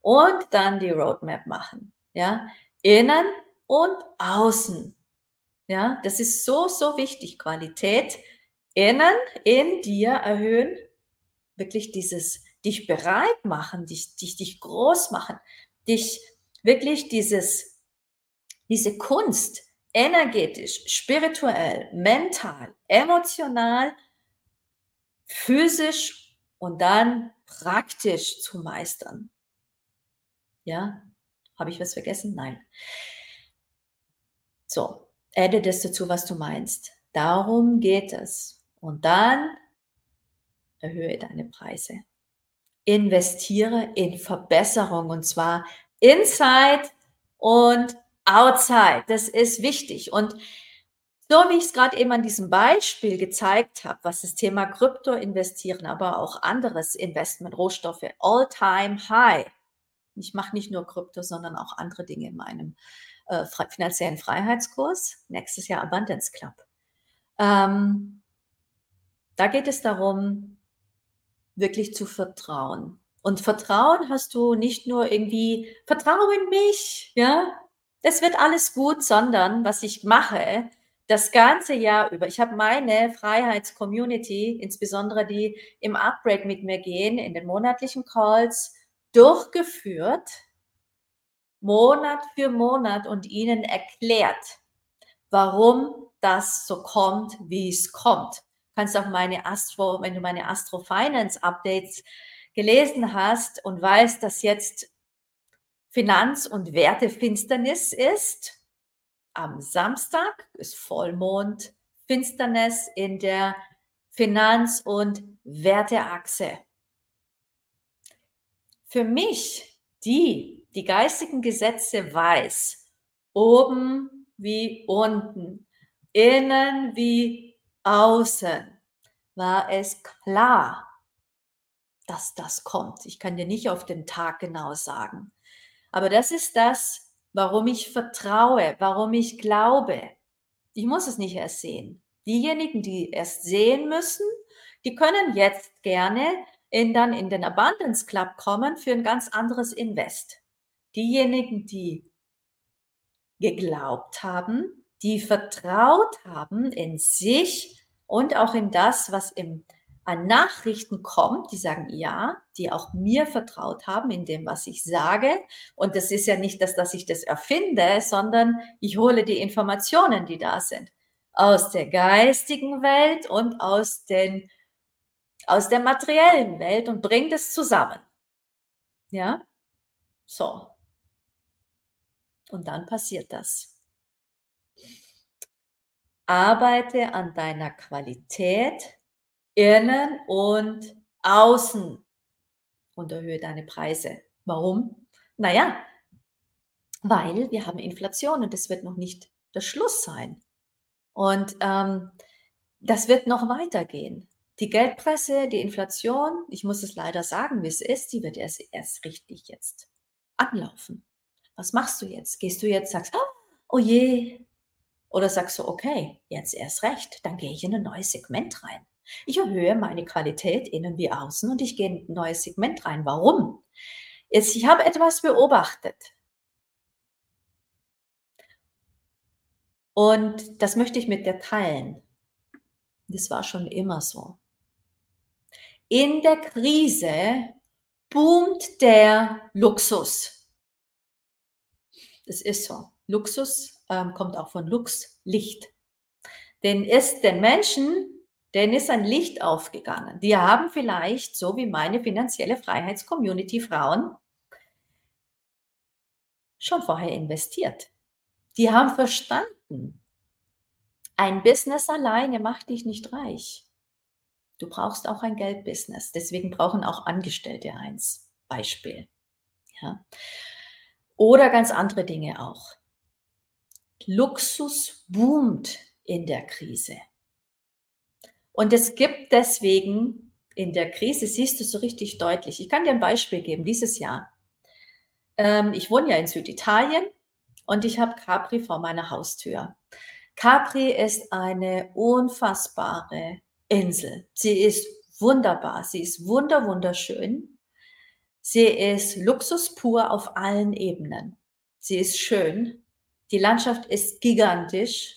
A: und dann die Roadmap machen. Ja, innen und außen. Ja, das ist so, so wichtig. Qualität innen in dir erhöhen. Wirklich dieses, dich bereit machen, dich, dich, dich groß machen, dich wirklich dieses, diese Kunst, energetisch, spirituell, mental, emotional, physisch und dann praktisch zu meistern. Ja, habe ich was vergessen? Nein. So, adde das dazu, was du meinst. Darum geht es. Und dann erhöhe deine Preise. Investiere in Verbesserung und zwar inside und outside. Das ist wichtig. Und so wie ich es gerade eben an diesem Beispiel gezeigt habe, was das Thema Krypto investieren, aber auch anderes Investment, Rohstoffe, all-time high. Ich mache nicht nur Krypto, sondern auch andere Dinge in meinem äh, finanziellen Freiheitskurs. Nächstes Jahr Abundance Club. Ähm, da geht es darum, wirklich zu vertrauen. Und Vertrauen hast du nicht nur irgendwie, vertraue in mich, ja, das wird alles gut, sondern was ich mache, das ganze Jahr über. Ich habe meine Freiheitscommunity, insbesondere die im Upbreak mit mir gehen, in den monatlichen Calls durchgeführt, Monat für Monat und ihnen erklärt, warum das so kommt, wie es kommt. Kannst auch meine Astro, wenn du meine Astro Finance Updates gelesen hast und weißt, dass jetzt Finanz- und Wertefinsternis ist. Am Samstag ist Vollmond, Finsternis in der Finanz- und Werteachse. Für mich, die die geistigen Gesetze weiß, oben wie unten, innen wie außen, war es klar, dass das kommt. Ich kann dir nicht auf den Tag genau sagen. Aber das ist das, warum ich vertraue, warum ich glaube. Ich muss es nicht erst sehen. Diejenigen, die erst sehen müssen, die können jetzt gerne in, dann in den Abundance Club kommen für ein ganz anderes Invest. Diejenigen, die geglaubt haben, die vertraut haben in sich und auch in das, was im, an Nachrichten kommt, die sagen ja, die auch mir vertraut haben in dem, was ich sage. Und das ist ja nicht das, dass ich das erfinde, sondern ich hole die Informationen, die da sind, aus der geistigen Welt und aus, den, aus der materiellen Welt und bringe das zusammen. Ja, so. Und dann passiert das. Arbeite an deiner Qualität innen und außen und erhöhe deine Preise. Warum? Naja, weil wir haben Inflation und das wird noch nicht der Schluss sein. Und ähm, das wird noch weitergehen. Die Geldpresse, die Inflation, ich muss es leider sagen, wie es ist, die wird erst, erst richtig jetzt anlaufen was machst du jetzt? Gehst du jetzt, sagst, oh je, oder sagst du, okay, jetzt erst recht, dann gehe ich in ein neues Segment rein. Ich erhöhe meine Qualität innen wie außen und ich gehe in ein neues Segment rein. Warum? Jetzt, ich habe etwas beobachtet. Und das möchte ich mit dir teilen. Das war schon immer so. In der Krise boomt der Luxus. Das ist so. Luxus ähm, kommt auch von Lux, Licht. Denn ist den Menschen, denen ist ein Licht aufgegangen. Die haben vielleicht, so wie meine finanzielle Freiheitscommunity Frauen, schon vorher investiert. Die haben verstanden, ein Business alleine macht dich nicht reich. Du brauchst auch ein Geldbusiness. Deswegen brauchen auch Angestellte eins. Beispiel. Ja. Oder ganz andere Dinge auch. Luxus boomt in der Krise. Und es gibt deswegen in der Krise, siehst du so richtig deutlich. Ich kann dir ein Beispiel geben, dieses Jahr. Ähm, ich wohne ja in Süditalien und ich habe Capri vor meiner Haustür. Capri ist eine unfassbare Insel. Sie ist wunderbar, sie ist wunder, wunderschön. Sie ist Luxus pur auf allen Ebenen. Sie ist schön. Die Landschaft ist gigantisch.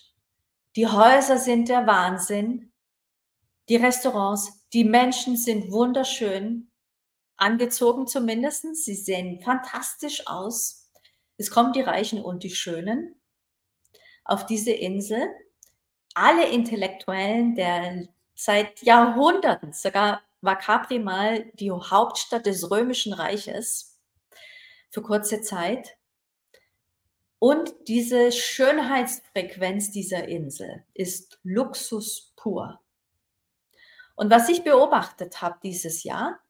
A: Die Häuser sind der Wahnsinn. Die Restaurants, die Menschen sind wunderschön. Angezogen zumindest. Sie sehen fantastisch aus. Es kommen die Reichen und die Schönen auf diese Insel. Alle Intellektuellen der seit Jahrhunderten, sogar war Capri mal die Hauptstadt des Römischen Reiches für kurze Zeit. Und diese Schönheitsfrequenz dieser Insel ist Luxus pur. Und was ich beobachtet habe dieses Jahr,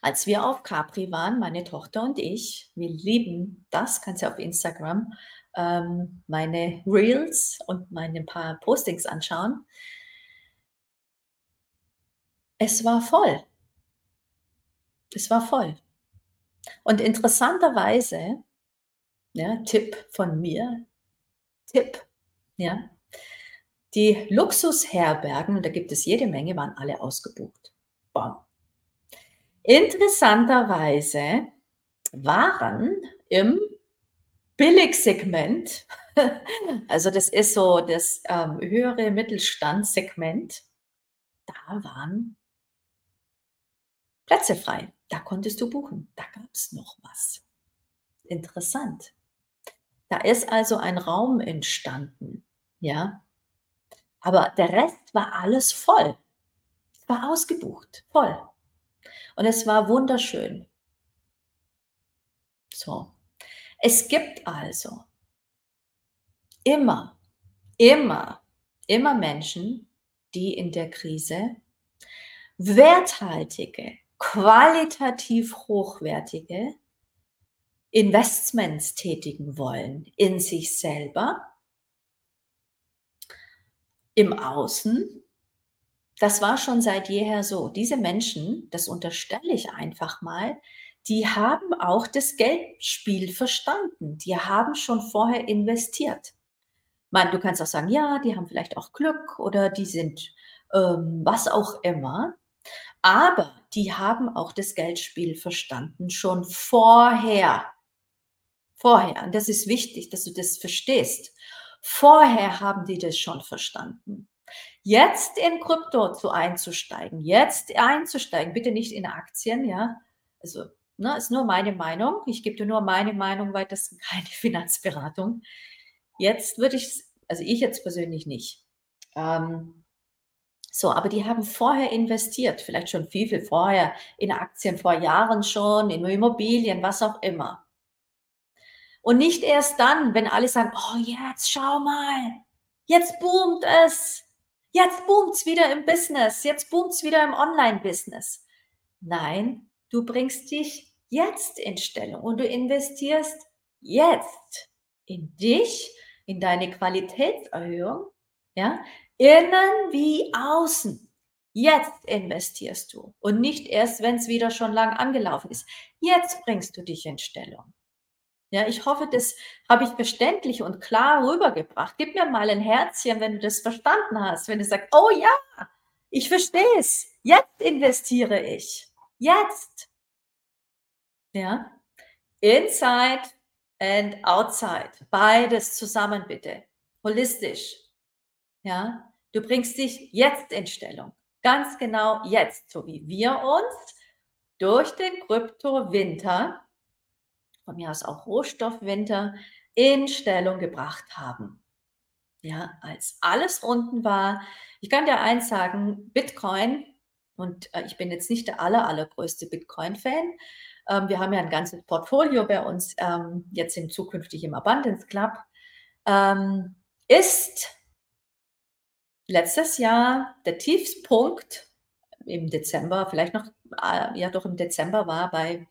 A: als wir auf Capri waren, meine Tochter und ich, wir lieben das, kannst du auf Instagram ähm, meine Reels und meine paar Postings anschauen. Es war voll. Es war voll. Und interessanterweise, ja, Tipp von mir, Tipp, ja, die Luxusherbergen, da gibt es jede Menge, waren alle ausgebucht. Bom. Interessanterweise waren im Billigsegment, [laughs] also das ist so das ähm, höhere Mittelstandssegment, da waren Plätze frei. Da konntest du buchen. Da gab es noch was. Interessant. Da ist also ein Raum entstanden. Ja. Aber der Rest war alles voll. Es war ausgebucht. Voll. Und es war wunderschön. So. Es gibt also immer, immer, immer Menschen, die in der Krise werthaltige, qualitativ hochwertige Investments tätigen wollen in sich selber, im Außen. Das war schon seit jeher so. Diese Menschen, das unterstelle ich einfach mal, die haben auch das Geldspiel verstanden. Die haben schon vorher investiert. Man, du kannst auch sagen, ja, die haben vielleicht auch Glück oder die sind ähm, was auch immer. Aber die haben auch das Geldspiel verstanden, schon vorher. Vorher, und das ist wichtig, dass du das verstehst. Vorher haben die das schon verstanden. Jetzt in Krypto zu einzusteigen, jetzt einzusteigen, bitte nicht in Aktien, ja. Also, ne, ist nur meine Meinung. Ich gebe dir nur meine Meinung, weil das keine [laughs] Finanzberatung. Jetzt würde ich, also ich jetzt persönlich nicht. Ähm, so, aber die haben vorher investiert, vielleicht schon viel, viel vorher, in Aktien vor Jahren schon, in Immobilien, was auch immer. Und nicht erst dann, wenn alle sagen, oh, jetzt schau mal, jetzt boomt es, jetzt boomt es wieder im Business, jetzt boomt es wieder im Online-Business. Nein, du bringst dich jetzt in Stellung und du investierst jetzt in dich, in deine Qualitätserhöhung, ja, innen wie außen. Jetzt investierst du und nicht erst, wenn es wieder schon lang angelaufen ist. Jetzt bringst du dich in Stellung. Ja, ich hoffe, das habe ich verständlich und klar rübergebracht. Gib mir mal ein Herzchen, wenn du das verstanden hast, wenn du sagst, oh ja, ich verstehe es. Jetzt investiere ich. Jetzt. Ja. Inside and outside. Beides zusammen bitte. Holistisch. Ja. Du bringst dich jetzt in Stellung. Ganz genau jetzt, so wie wir uns durch den Krypto-Winter von mir aus auch Rohstoffwinter, in Stellung gebracht haben. Ja, als alles unten war, ich kann dir eins sagen, Bitcoin, und äh, ich bin jetzt nicht der aller, allergrößte Bitcoin-Fan, ähm, wir haben ja ein ganzes Portfolio bei uns, ähm, jetzt im zukünftig im Abundance Club, ähm, ist letztes Jahr der Tiefspunkt im Dezember, vielleicht noch, äh, ja doch im Dezember war bei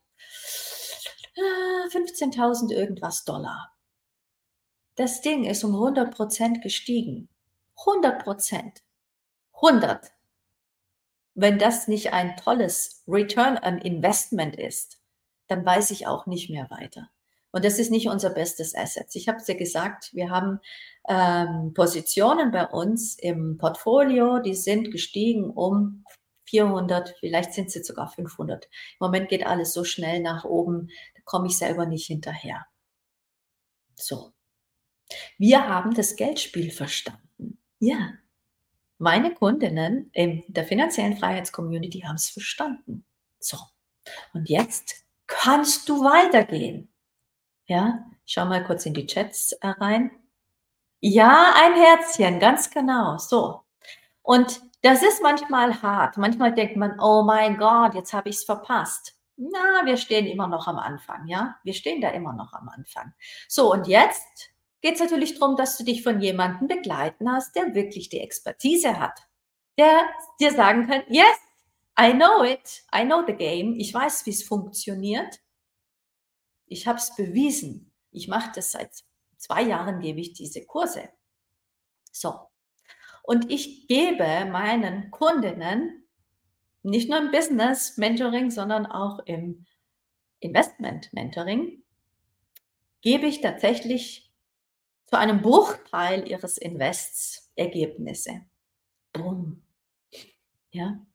A: 15.000 irgendwas Dollar. Das Ding ist um 100 Prozent gestiegen. 100 Prozent. 100. Wenn das nicht ein tolles Return on Investment ist, dann weiß ich auch nicht mehr weiter. Und das ist nicht unser bestes Asset. Ich habe es ja gesagt, wir haben ähm, Positionen bei uns im Portfolio, die sind gestiegen um 400, vielleicht sind jetzt sogar 500. Im Moment geht alles so schnell nach oben, komme ich selber nicht hinterher. So. Wir haben das Geldspiel verstanden. Ja. Meine Kundinnen in der finanziellen Freiheitscommunity haben es verstanden. So. Und jetzt kannst du weitergehen. Ja, schau mal kurz in die Chats äh, rein. Ja, ein Herzchen, ganz genau. So. Und das ist manchmal hart. Manchmal denkt man, oh mein Gott, jetzt habe ich es verpasst. Na, wir stehen immer noch am Anfang, ja? Wir stehen da immer noch am Anfang. So, und jetzt geht es natürlich darum, dass du dich von jemandem begleiten hast, der wirklich die Expertise hat. Der dir sagen kann, yes, I know it, I know the game, ich weiß, wie es funktioniert. Ich habe es bewiesen. Ich mache das seit zwei Jahren, gebe ich diese Kurse. So, und ich gebe meinen Kundinnen nicht nur im Business Mentoring, sondern auch im Investment Mentoring, gebe ich tatsächlich zu einem Bruchteil ihres Invests Ergebnisse. Boom. Ja,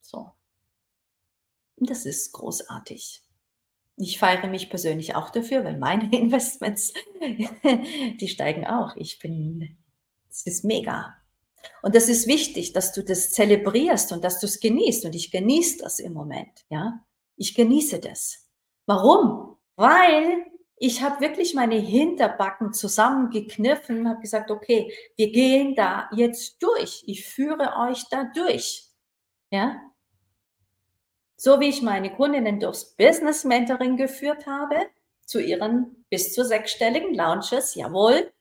A: so. Und das ist großartig. Ich feiere mich persönlich auch dafür, weil meine [laughs] Investments, die steigen auch. Ich bin es ist mega. Und das ist wichtig, dass du das zelebrierst und dass du es genießt. Und ich genieße das im Moment. Ja, ich genieße das. Warum? Weil ich habe wirklich meine Hinterbacken zusammengekniffen, habe gesagt, okay, wir gehen da jetzt durch. Ich führe euch da durch. Ja, so wie ich meine Kundinnen durchs Business Mentoring geführt habe, zu ihren bis zu sechsstelligen Launches, jawohl,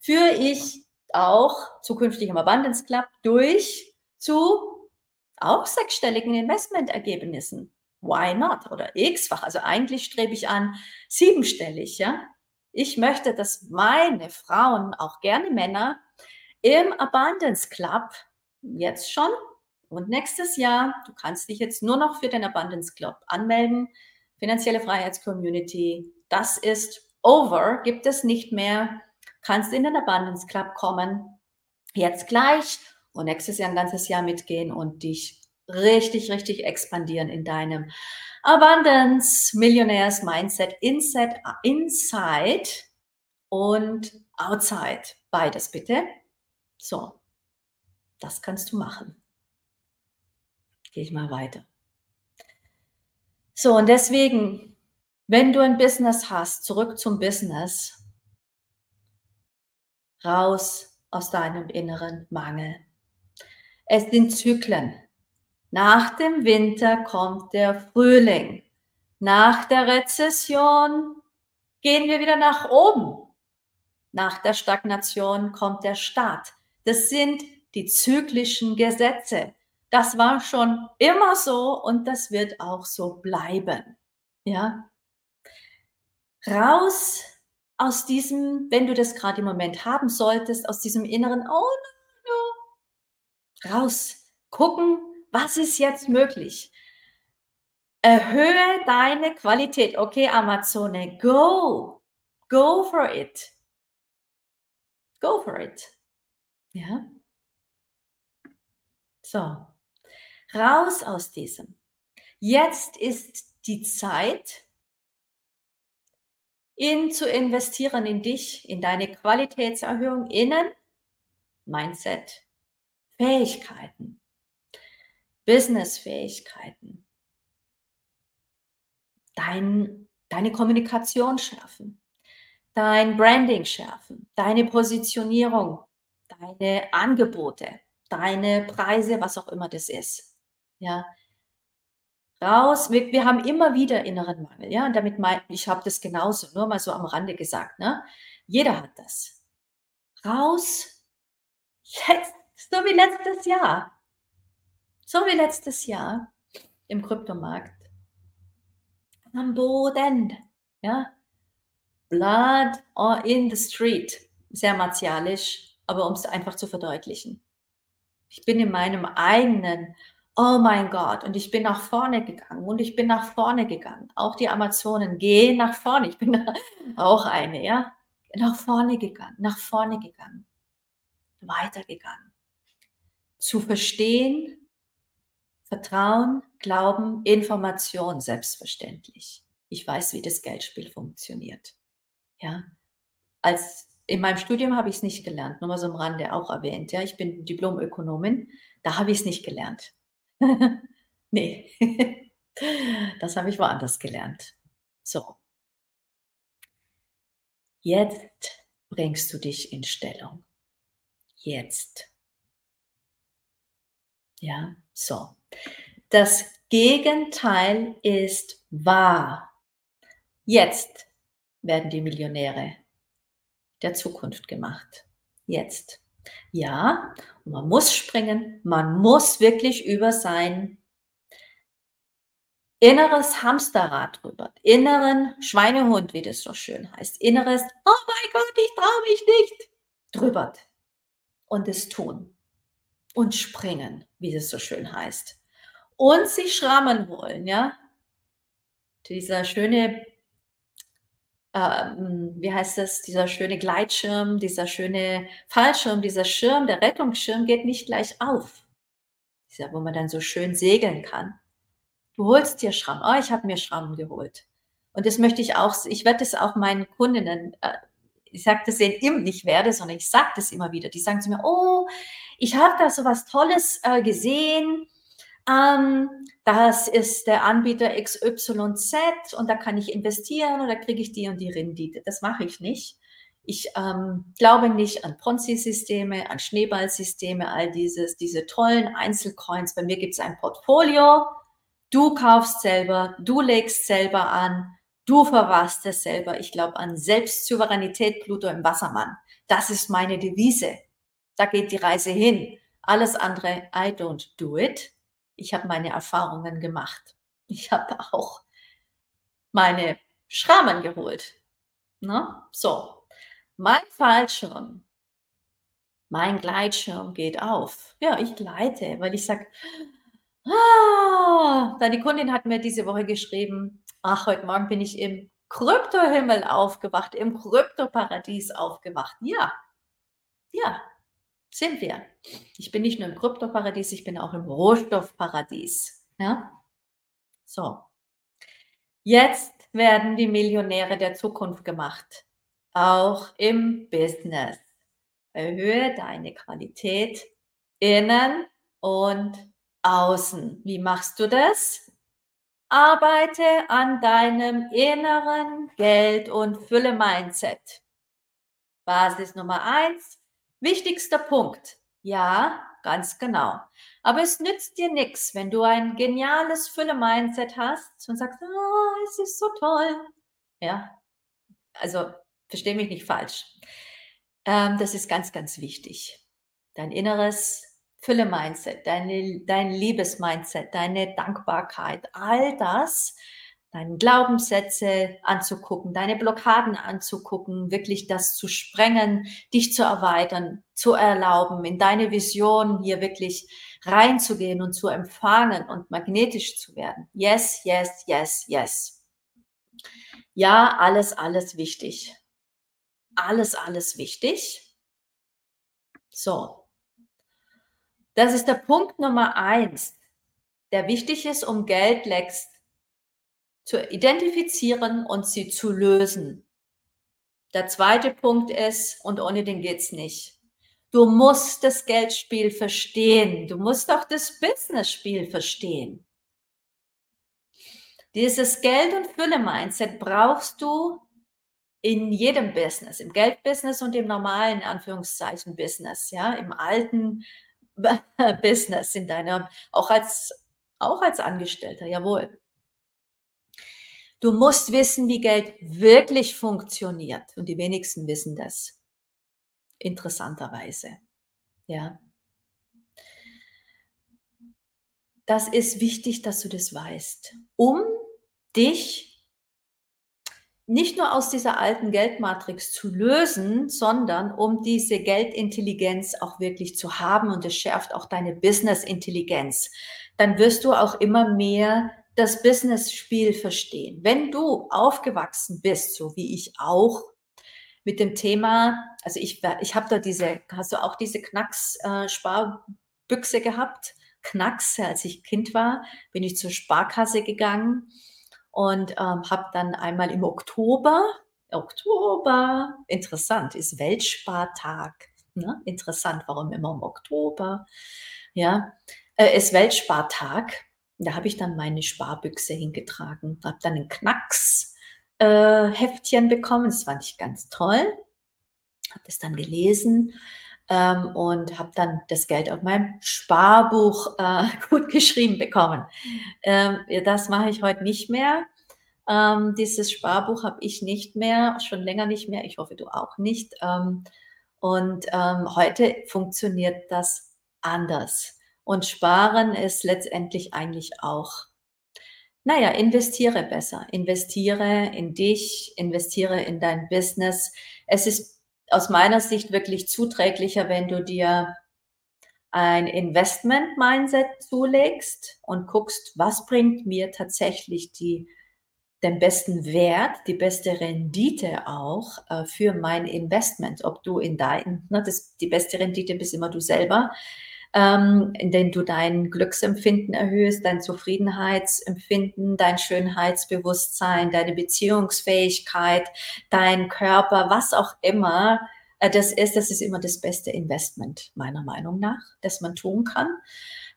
A: führe ich auch zukünftig im Abundance Club durch zu auch sechsstelligen Investmentergebnissen. Why not? Oder x-fach. Also eigentlich strebe ich an siebenstellig, ja. Ich möchte, dass meine Frauen, auch gerne Männer, im Abundance Club jetzt schon und nächstes Jahr, du kannst dich jetzt nur noch für den Abundance Club anmelden, finanzielle Freiheitscommunity, das ist over, gibt es nicht mehr kannst in den Abundance Club kommen, jetzt gleich und nächstes Jahr ein ganzes Jahr mitgehen und dich richtig, richtig expandieren in deinem Abundance Millionärs Mindset Inside, inside und outside. Beides bitte. So, das kannst du machen. Gehe ich mal weiter. So, und deswegen, wenn du ein Business hast, zurück zum Business, raus aus deinem inneren Mangel. Es sind Zyklen. Nach dem Winter kommt der Frühling. Nach der Rezession gehen wir wieder nach oben. Nach der Stagnation kommt der Start. Das sind die zyklischen Gesetze. Das war schon immer so und das wird auch so bleiben. Ja? Raus aus diesem, wenn du das gerade im Moment haben solltest, aus diesem inneren, oh no, raus, gucken, was ist jetzt möglich? Erhöhe deine Qualität. Okay, Amazone, go. Go for it. Go for it. Ja. So. Raus aus diesem. Jetzt ist die Zeit, in zu investieren in dich, in deine Qualitätserhöhung innen, Mindset, Fähigkeiten. Businessfähigkeiten, dein, deine Kommunikation schärfen, dein Branding schärfen, deine Positionierung, deine Angebote, deine Preise, was auch immer das ist. Ja, raus. Wir, wir haben immer wieder inneren Mangel. Ja, und damit mein, ich habe das genauso, nur mal so am Rande gesagt. Ne? Jeder hat das. Raus. Jetzt, so wie letztes Jahr. So wie letztes Jahr im Kryptomarkt. Am Boden. Ja. Blood in the street. Sehr martialisch, aber um es einfach zu verdeutlichen. Ich bin in meinem eigenen, oh mein Gott, und ich bin nach vorne gegangen und ich bin nach vorne gegangen. Auch die Amazonen gehen nach vorne. Ich bin [laughs] auch eine, ja. Nach vorne gegangen, nach vorne gegangen, weitergegangen. Zu verstehen, Vertrauen, Glauben, Information selbstverständlich. Ich weiß, wie das Geldspiel funktioniert. Ja, als in meinem Studium habe ich es nicht gelernt, nur mal so am Rande auch erwähnt. Ja, ich bin Diplomökonomin, da habe ich es nicht gelernt. [laughs] nee, [laughs] das habe ich woanders gelernt. So. Jetzt bringst du dich in Stellung. Jetzt. Ja, so. Das Gegenteil ist wahr. Jetzt werden die Millionäre der Zukunft gemacht. Jetzt. Ja, man muss springen, man muss wirklich über sein inneres Hamsterrad drüber, inneren Schweinehund, wie das so schön heißt, inneres, oh mein Gott, ich traue mich nicht, drüber und es tun und springen, wie es so schön heißt. Und sich schrammen wollen, ja. Dieser schöne, ähm, wie heißt das, dieser schöne Gleitschirm, dieser schöne Fallschirm, dieser Schirm, der Rettungsschirm geht nicht gleich auf. Dieser, wo man dann so schön segeln kann. Du holst dir Schramm. Oh, ich habe mir Schrammen geholt. Und das möchte ich auch, ich werde das auch meinen Kundinnen äh, ich sage das immer nicht werde, sondern ich sage das immer wieder. Die sagen zu mir, oh, ich habe da so was Tolles äh, gesehen. Ähm, das ist der Anbieter XYZ und da kann ich investieren da kriege ich die und die Rendite. Das mache ich nicht. Ich ähm, glaube nicht an Ponzi-Systeme, an Schneeballsysteme, all dieses, diese tollen Einzelcoins. Bei mir gibt es ein Portfolio. Du kaufst selber, du legst selber an Du verwahrst es selber. Ich glaube an Selbstsouveränität, Pluto im Wassermann. Das ist meine Devise. Da geht die Reise hin. Alles andere, I don't do it. Ich habe meine Erfahrungen gemacht. Ich habe [laughs] auch meine Schrammen geholt. Ne? So, mein Fallschirm, mein Gleitschirm geht auf. Ja, ich gleite, weil ich sage, ah, da die Kundin hat mir diese Woche geschrieben, ach, heute Morgen bin ich im Kryptohimmel aufgewacht, im Kryptoparadies aufgewacht. Ja, ja, Sind wir. Ich bin nicht nur im Kryptoparadies, ich bin auch im Rohstoffparadies. Ja? So. Jetzt werden die Millionäre der Zukunft gemacht. Auch im Business. Erhöhe deine Qualität innen und außen. Wie machst du das? Arbeite an deinem inneren Geld- und Fülle-Mindset. Basis Nummer eins, wichtigster Punkt. Ja, ganz genau. Aber es nützt dir nichts, wenn du ein geniales Fülle-Mindset hast und sagst, oh, es ist so toll. Ja, also verstehe mich nicht falsch. Ähm, das ist ganz, ganz wichtig. Dein inneres Fülle-Mindset, deine, dein Liebes-Mindset, deine Dankbarkeit, all das, deine Glaubenssätze anzugucken, deine Blockaden anzugucken, wirklich das zu sprengen, dich zu erweitern, zu erlauben, in deine Vision hier wirklich reinzugehen und zu empfangen und magnetisch zu werden. Yes, yes, yes, yes. Ja, alles, alles wichtig. Alles, alles wichtig. So, das ist der Punkt Nummer eins, der wichtig ist, um Geldlecks zu identifizieren und sie zu lösen. Der zweite Punkt ist, und ohne den geht's nicht. Du musst das Geldspiel verstehen. Du musst auch das Business-Spiel verstehen. Dieses Geld- und Fülle-Mindset brauchst du in jedem Business, im Geldbusiness und im normalen Anführungszeichen Business, ja, im alten [laughs] Business, in deiner, auch als, auch als Angestellter, jawohl. Du musst wissen, wie Geld wirklich funktioniert. Und die wenigsten wissen das. Interessanterweise. Ja. Das ist wichtig, dass du das weißt, um dich nicht nur aus dieser alten Geldmatrix zu lösen, sondern um diese Geldintelligenz auch wirklich zu haben und es schärft auch deine Business-Intelligenz. Dann wirst du auch immer mehr das Business-Spiel verstehen. Wenn du aufgewachsen bist, so wie ich auch, mit dem Thema, also ich, ich habe da diese, hast du auch diese Knacks-Sparbüchse äh, gehabt? Knacks, als ich Kind war, bin ich zur Sparkasse gegangen und ähm, habe dann einmal im Oktober, Oktober, interessant, ist Weltspartag. Ne? Interessant, warum immer im Oktober? Ja, äh, ist Weltspartag. Da habe ich dann meine Sparbüchse hingetragen, habe dann ein Knacks-Heftchen äh, bekommen. Das fand ich ganz toll. Habe das dann gelesen ähm, und habe dann das Geld auf meinem Sparbuch äh, [laughs] gut geschrieben bekommen. Ähm, das mache ich heute nicht mehr. Ähm, dieses Sparbuch habe ich nicht mehr, schon länger nicht mehr. Ich hoffe, du auch nicht. Ähm, und ähm, heute funktioniert das anders. Und sparen ist letztendlich eigentlich auch, naja, investiere besser. Investiere in dich, investiere in dein Business. Es ist aus meiner Sicht wirklich zuträglicher, wenn du dir ein Investment-Mindset zulegst und guckst, was bringt mir tatsächlich die, den besten Wert, die beste Rendite auch äh, für mein Investment. Ob du in dein, ne, das, die beste Rendite bist immer du selber, ähm, indem du dein Glücksempfinden erhöhst, dein Zufriedenheitsempfinden, dein Schönheitsbewusstsein, deine Beziehungsfähigkeit, dein Körper, was auch immer äh, das ist, das ist immer das beste Investment, meiner Meinung nach, das man tun kann.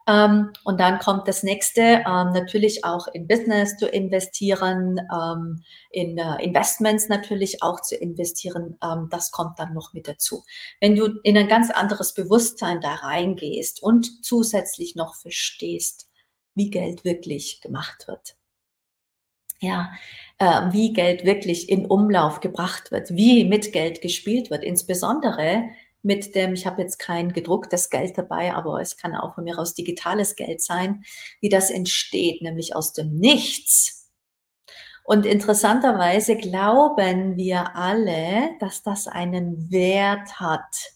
A: Ähm, und dann kommt das nächste, ähm, natürlich auch in Business zu investieren, ähm, in äh, Investments natürlich auch zu investieren. Ähm, das kommt dann noch mit dazu. Wenn du in ein ganz anderes Bewusstsein da reingehst und zusätzlich noch verstehst, wie Geld wirklich gemacht wird. Ja, äh, wie Geld wirklich in Umlauf gebracht wird, wie mit Geld gespielt wird, insbesondere mit dem, ich habe jetzt kein gedrucktes Geld dabei, aber es kann auch von mir aus digitales Geld sein, wie das entsteht, nämlich aus dem Nichts. Und interessanterweise glauben wir alle, dass das einen Wert hat.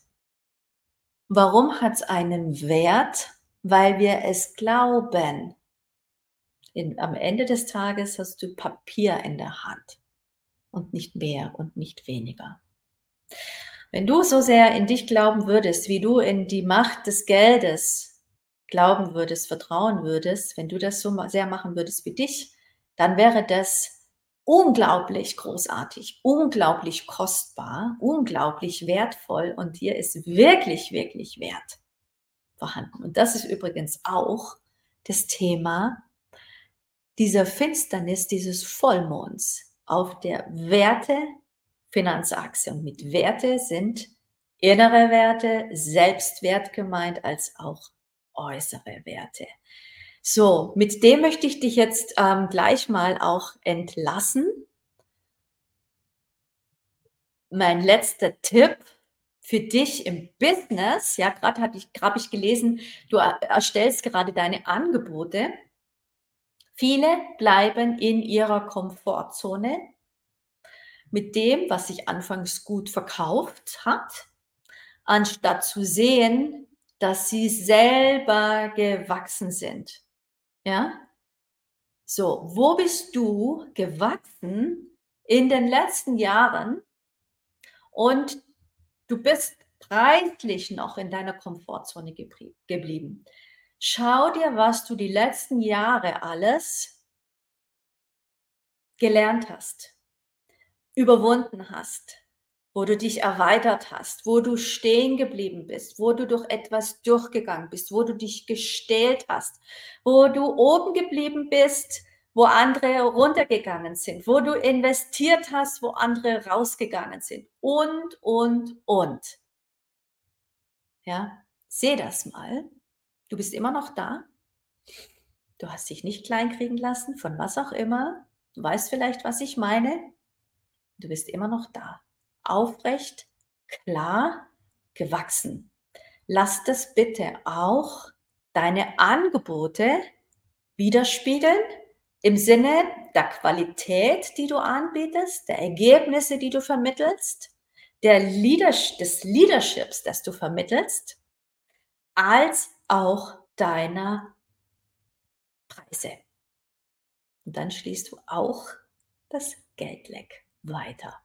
A: Warum hat es einen Wert? Weil wir es glauben. In, am Ende des Tages hast du Papier in der Hand und nicht mehr und nicht weniger. Wenn du so sehr in dich glauben würdest, wie du in die Macht des Geldes glauben würdest, vertrauen würdest, wenn du das so sehr machen würdest wie dich, dann wäre das unglaublich großartig, unglaublich kostbar, unglaublich wertvoll und dir ist wirklich, wirklich wert vorhanden. Und das ist übrigens auch das Thema dieser Finsternis dieses Vollmonds auf der Werte Finanzachse. Und mit Werte sind innere Werte, Selbstwert gemeint, als auch äußere Werte. So, mit dem möchte ich dich jetzt ähm, gleich mal auch entlassen. Mein letzter Tipp für dich im Business, ja, gerade habe ich, hab ich gelesen, du erstellst gerade deine Angebote. Viele bleiben in ihrer Komfortzone mit dem, was sich anfangs gut verkauft hat, anstatt zu sehen, dass sie selber gewachsen sind. Ja? So, wo bist du gewachsen in den letzten Jahren und du bist preislich noch in deiner Komfortzone geblieben? Schau dir, was du die letzten Jahre alles gelernt hast überwunden hast, wo du dich erweitert hast, wo du stehen geblieben bist, wo du durch etwas durchgegangen bist, wo du dich gestählt hast, wo du oben geblieben bist, wo andere runtergegangen sind, wo du investiert hast, wo andere rausgegangen sind und, und, und. Ja, seh das mal. Du bist immer noch da. Du hast dich nicht kleinkriegen lassen, von was auch immer. Du weißt vielleicht, was ich meine. Du bist immer noch da. Aufrecht, klar, gewachsen. Lass das bitte auch deine Angebote widerspiegeln im Sinne der Qualität, die du anbietest, der Ergebnisse, die du vermittelst, der Leadership, des Leaderships, das du vermittelst, als auch deiner Preise. Und dann schließt du auch das Geldleck weiter.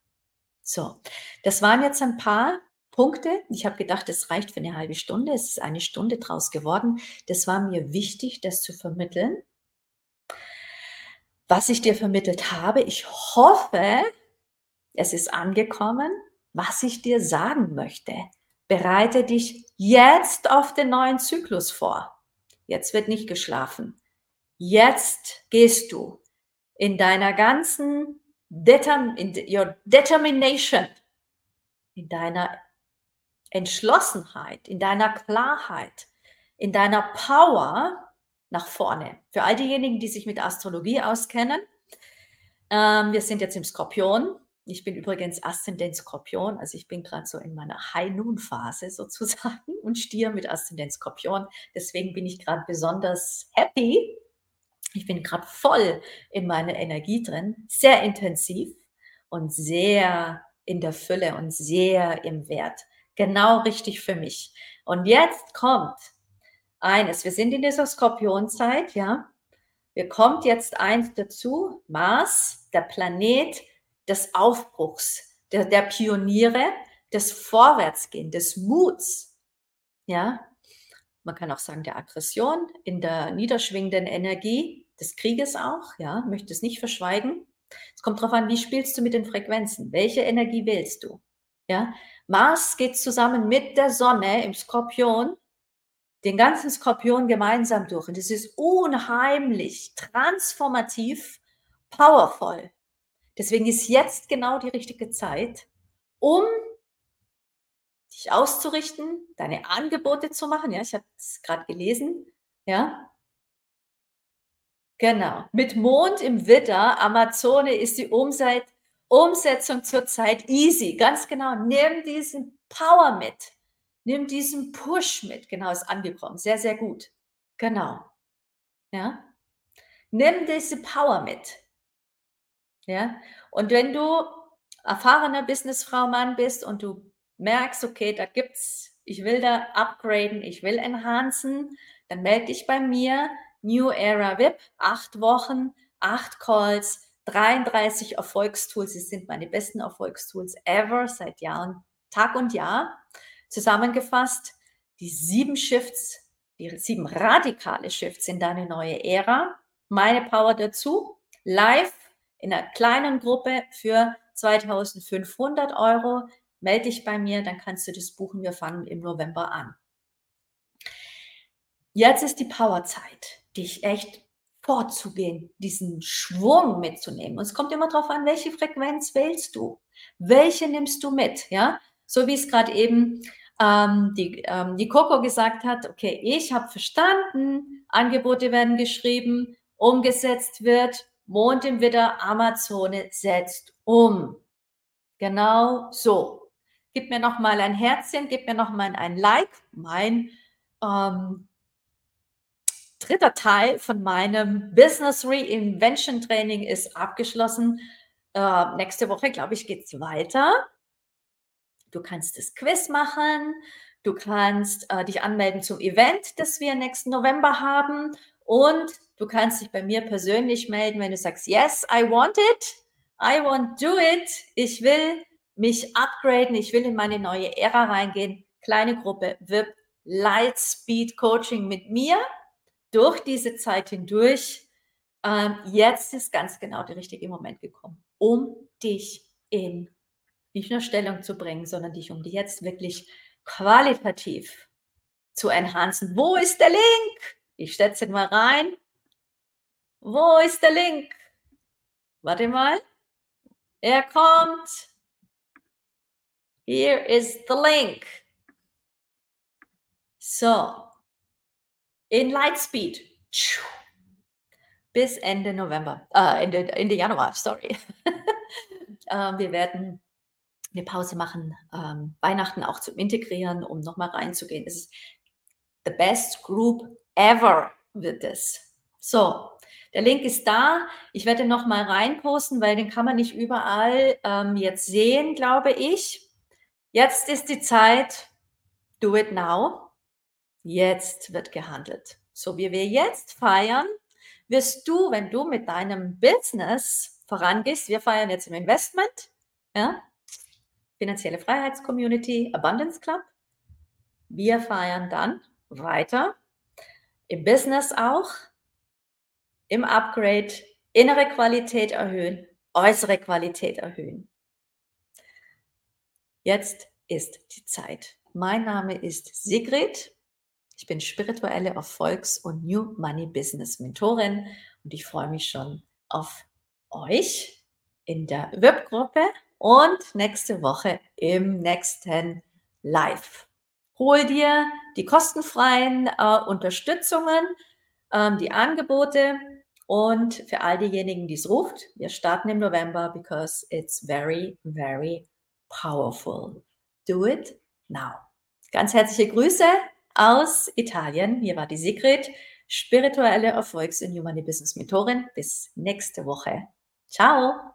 A: So, das waren jetzt ein paar Punkte. Ich habe gedacht, es reicht für eine halbe Stunde. Es ist eine Stunde draus geworden. Das war mir wichtig, das zu vermitteln. Was ich dir vermittelt habe, ich hoffe, es ist angekommen, was ich dir sagen möchte. Bereite dich jetzt auf den neuen Zyklus vor. Jetzt wird nicht geschlafen. Jetzt gehst du in deiner ganzen determ in your determination, in deiner Entschlossenheit, in deiner Klarheit, in deiner Power nach vorne. Für all diejenigen, die sich mit Astrologie auskennen, ähm, wir sind jetzt im Skorpion. Ich bin übrigens Aszendent Skorpion, also ich bin gerade so in meiner High-Noon-Phase [laughs] sozusagen und Stier mit Aszendent Skorpion. Deswegen bin ich gerade besonders happy, ich bin gerade voll in meiner Energie drin, sehr intensiv und sehr in der Fülle und sehr im Wert. Genau richtig für mich. Und jetzt kommt eines. Wir sind in dieser Skorpionzeit, ja. Wir kommt jetzt eins dazu. Mars, der Planet des Aufbruchs, der, der Pioniere, des Vorwärtsgehen, des Muts. Ja. Man kann auch sagen, der Aggression in der niederschwingenden Energie des Krieges auch, ja, möchte es nicht verschweigen. Es kommt darauf an, wie spielst du mit den Frequenzen? Welche Energie wählst du? Ja, Mars geht zusammen mit der Sonne im Skorpion den ganzen Skorpion gemeinsam durch. Und es ist unheimlich transformativ, powerful. Deswegen ist jetzt genau die richtige Zeit, um dich auszurichten, deine Angebote zu machen. Ja, ich habe es gerade gelesen. Ja, Genau. Mit Mond im Widder, Amazone ist die Umseit Umsetzung zurzeit easy. Ganz genau. Nimm diesen Power mit. Nimm diesen Push mit. Genau, ist angekommen. Sehr, sehr gut. Genau. Ja. Nimm diese Power mit. Ja. Und wenn du erfahrener Businessfrau, Mann bist und du merkst, okay, da gibt's, ich will da upgraden, ich will enhancen, dann melde dich bei mir. New Era VIP, acht Wochen, acht Calls, 33 Erfolgstools. Sie sind meine besten Erfolgstools ever seit Jahren, Tag und Jahr. Zusammengefasst, die sieben Shifts, die sieben radikale Shifts in deine neue Ära. Meine Power dazu, live in einer kleinen Gruppe für 2500 Euro. Melde dich bei mir, dann kannst du das buchen. Wir fangen im November an. Jetzt ist die Powerzeit, dich echt vorzugehen, diesen Schwung mitzunehmen. Und es kommt immer darauf an, welche Frequenz wählst du? Welche nimmst du mit? Ja, so wie es gerade eben ähm, die, ähm, die Coco gesagt hat, okay, ich habe verstanden, Angebote werden geschrieben, umgesetzt wird, Mond im Widder, Amazone setzt um. Genau so. Gib mir noch mal ein Herzchen, gib mir noch mal ein Like. Mein ähm, dritter Teil von meinem Business Reinvention Training ist abgeschlossen. Äh, nächste Woche, glaube ich, geht es weiter. Du kannst das Quiz machen. Du kannst äh, dich anmelden zum Event, das wir nächsten November haben. Und du kannst dich bei mir persönlich melden, wenn du sagst, yes, I want it. I want do it. Ich will mich upgraden. Ich will in meine neue Ära reingehen. Kleine Gruppe, VIP, Light Speed Coaching mit mir durch diese Zeit hindurch. Ähm, jetzt ist ganz genau der richtige Moment gekommen, um dich in nicht nur Stellung zu bringen, sondern dich um die jetzt wirklich qualitativ zu enhancen. Wo ist der Link? Ich setze ihn mal rein. Wo ist der Link? Warte mal. Er kommt. Here is the link. So, in Lightspeed bis Ende November, äh, Ende, Ende Januar, sorry. [laughs] ähm, wir werden eine Pause machen, ähm, Weihnachten auch zum Integrieren, um nochmal reinzugehen. Es ist the best group ever wird es. So, der Link ist da. Ich werde nochmal reinposten, weil den kann man nicht überall ähm, jetzt sehen, glaube ich. Jetzt ist die Zeit. Do it now. Jetzt wird gehandelt. So wie wir jetzt feiern, wirst du, wenn du mit deinem Business vorangehst, wir feiern jetzt im Investment, ja, finanzielle Freiheitscommunity, Abundance Club. Wir feiern dann weiter im Business auch, im Upgrade, innere Qualität erhöhen, äußere Qualität erhöhen. Jetzt ist die Zeit. Mein Name ist Sigrid. Ich bin spirituelle Erfolgs- und New Money Business Mentorin und ich freue mich schon auf euch in der Webgruppe und nächste Woche im nächsten Live. Hol dir die kostenfreien äh, Unterstützungen, ähm, die Angebote und für all diejenigen, die es ruft, wir starten im November because it's very, very powerful. Do it now. Ganz herzliche Grüße aus Italien. Hier war die Sigrid, spirituelle Erfolgs- und Human Business Mentorin. Bis nächste Woche. Ciao!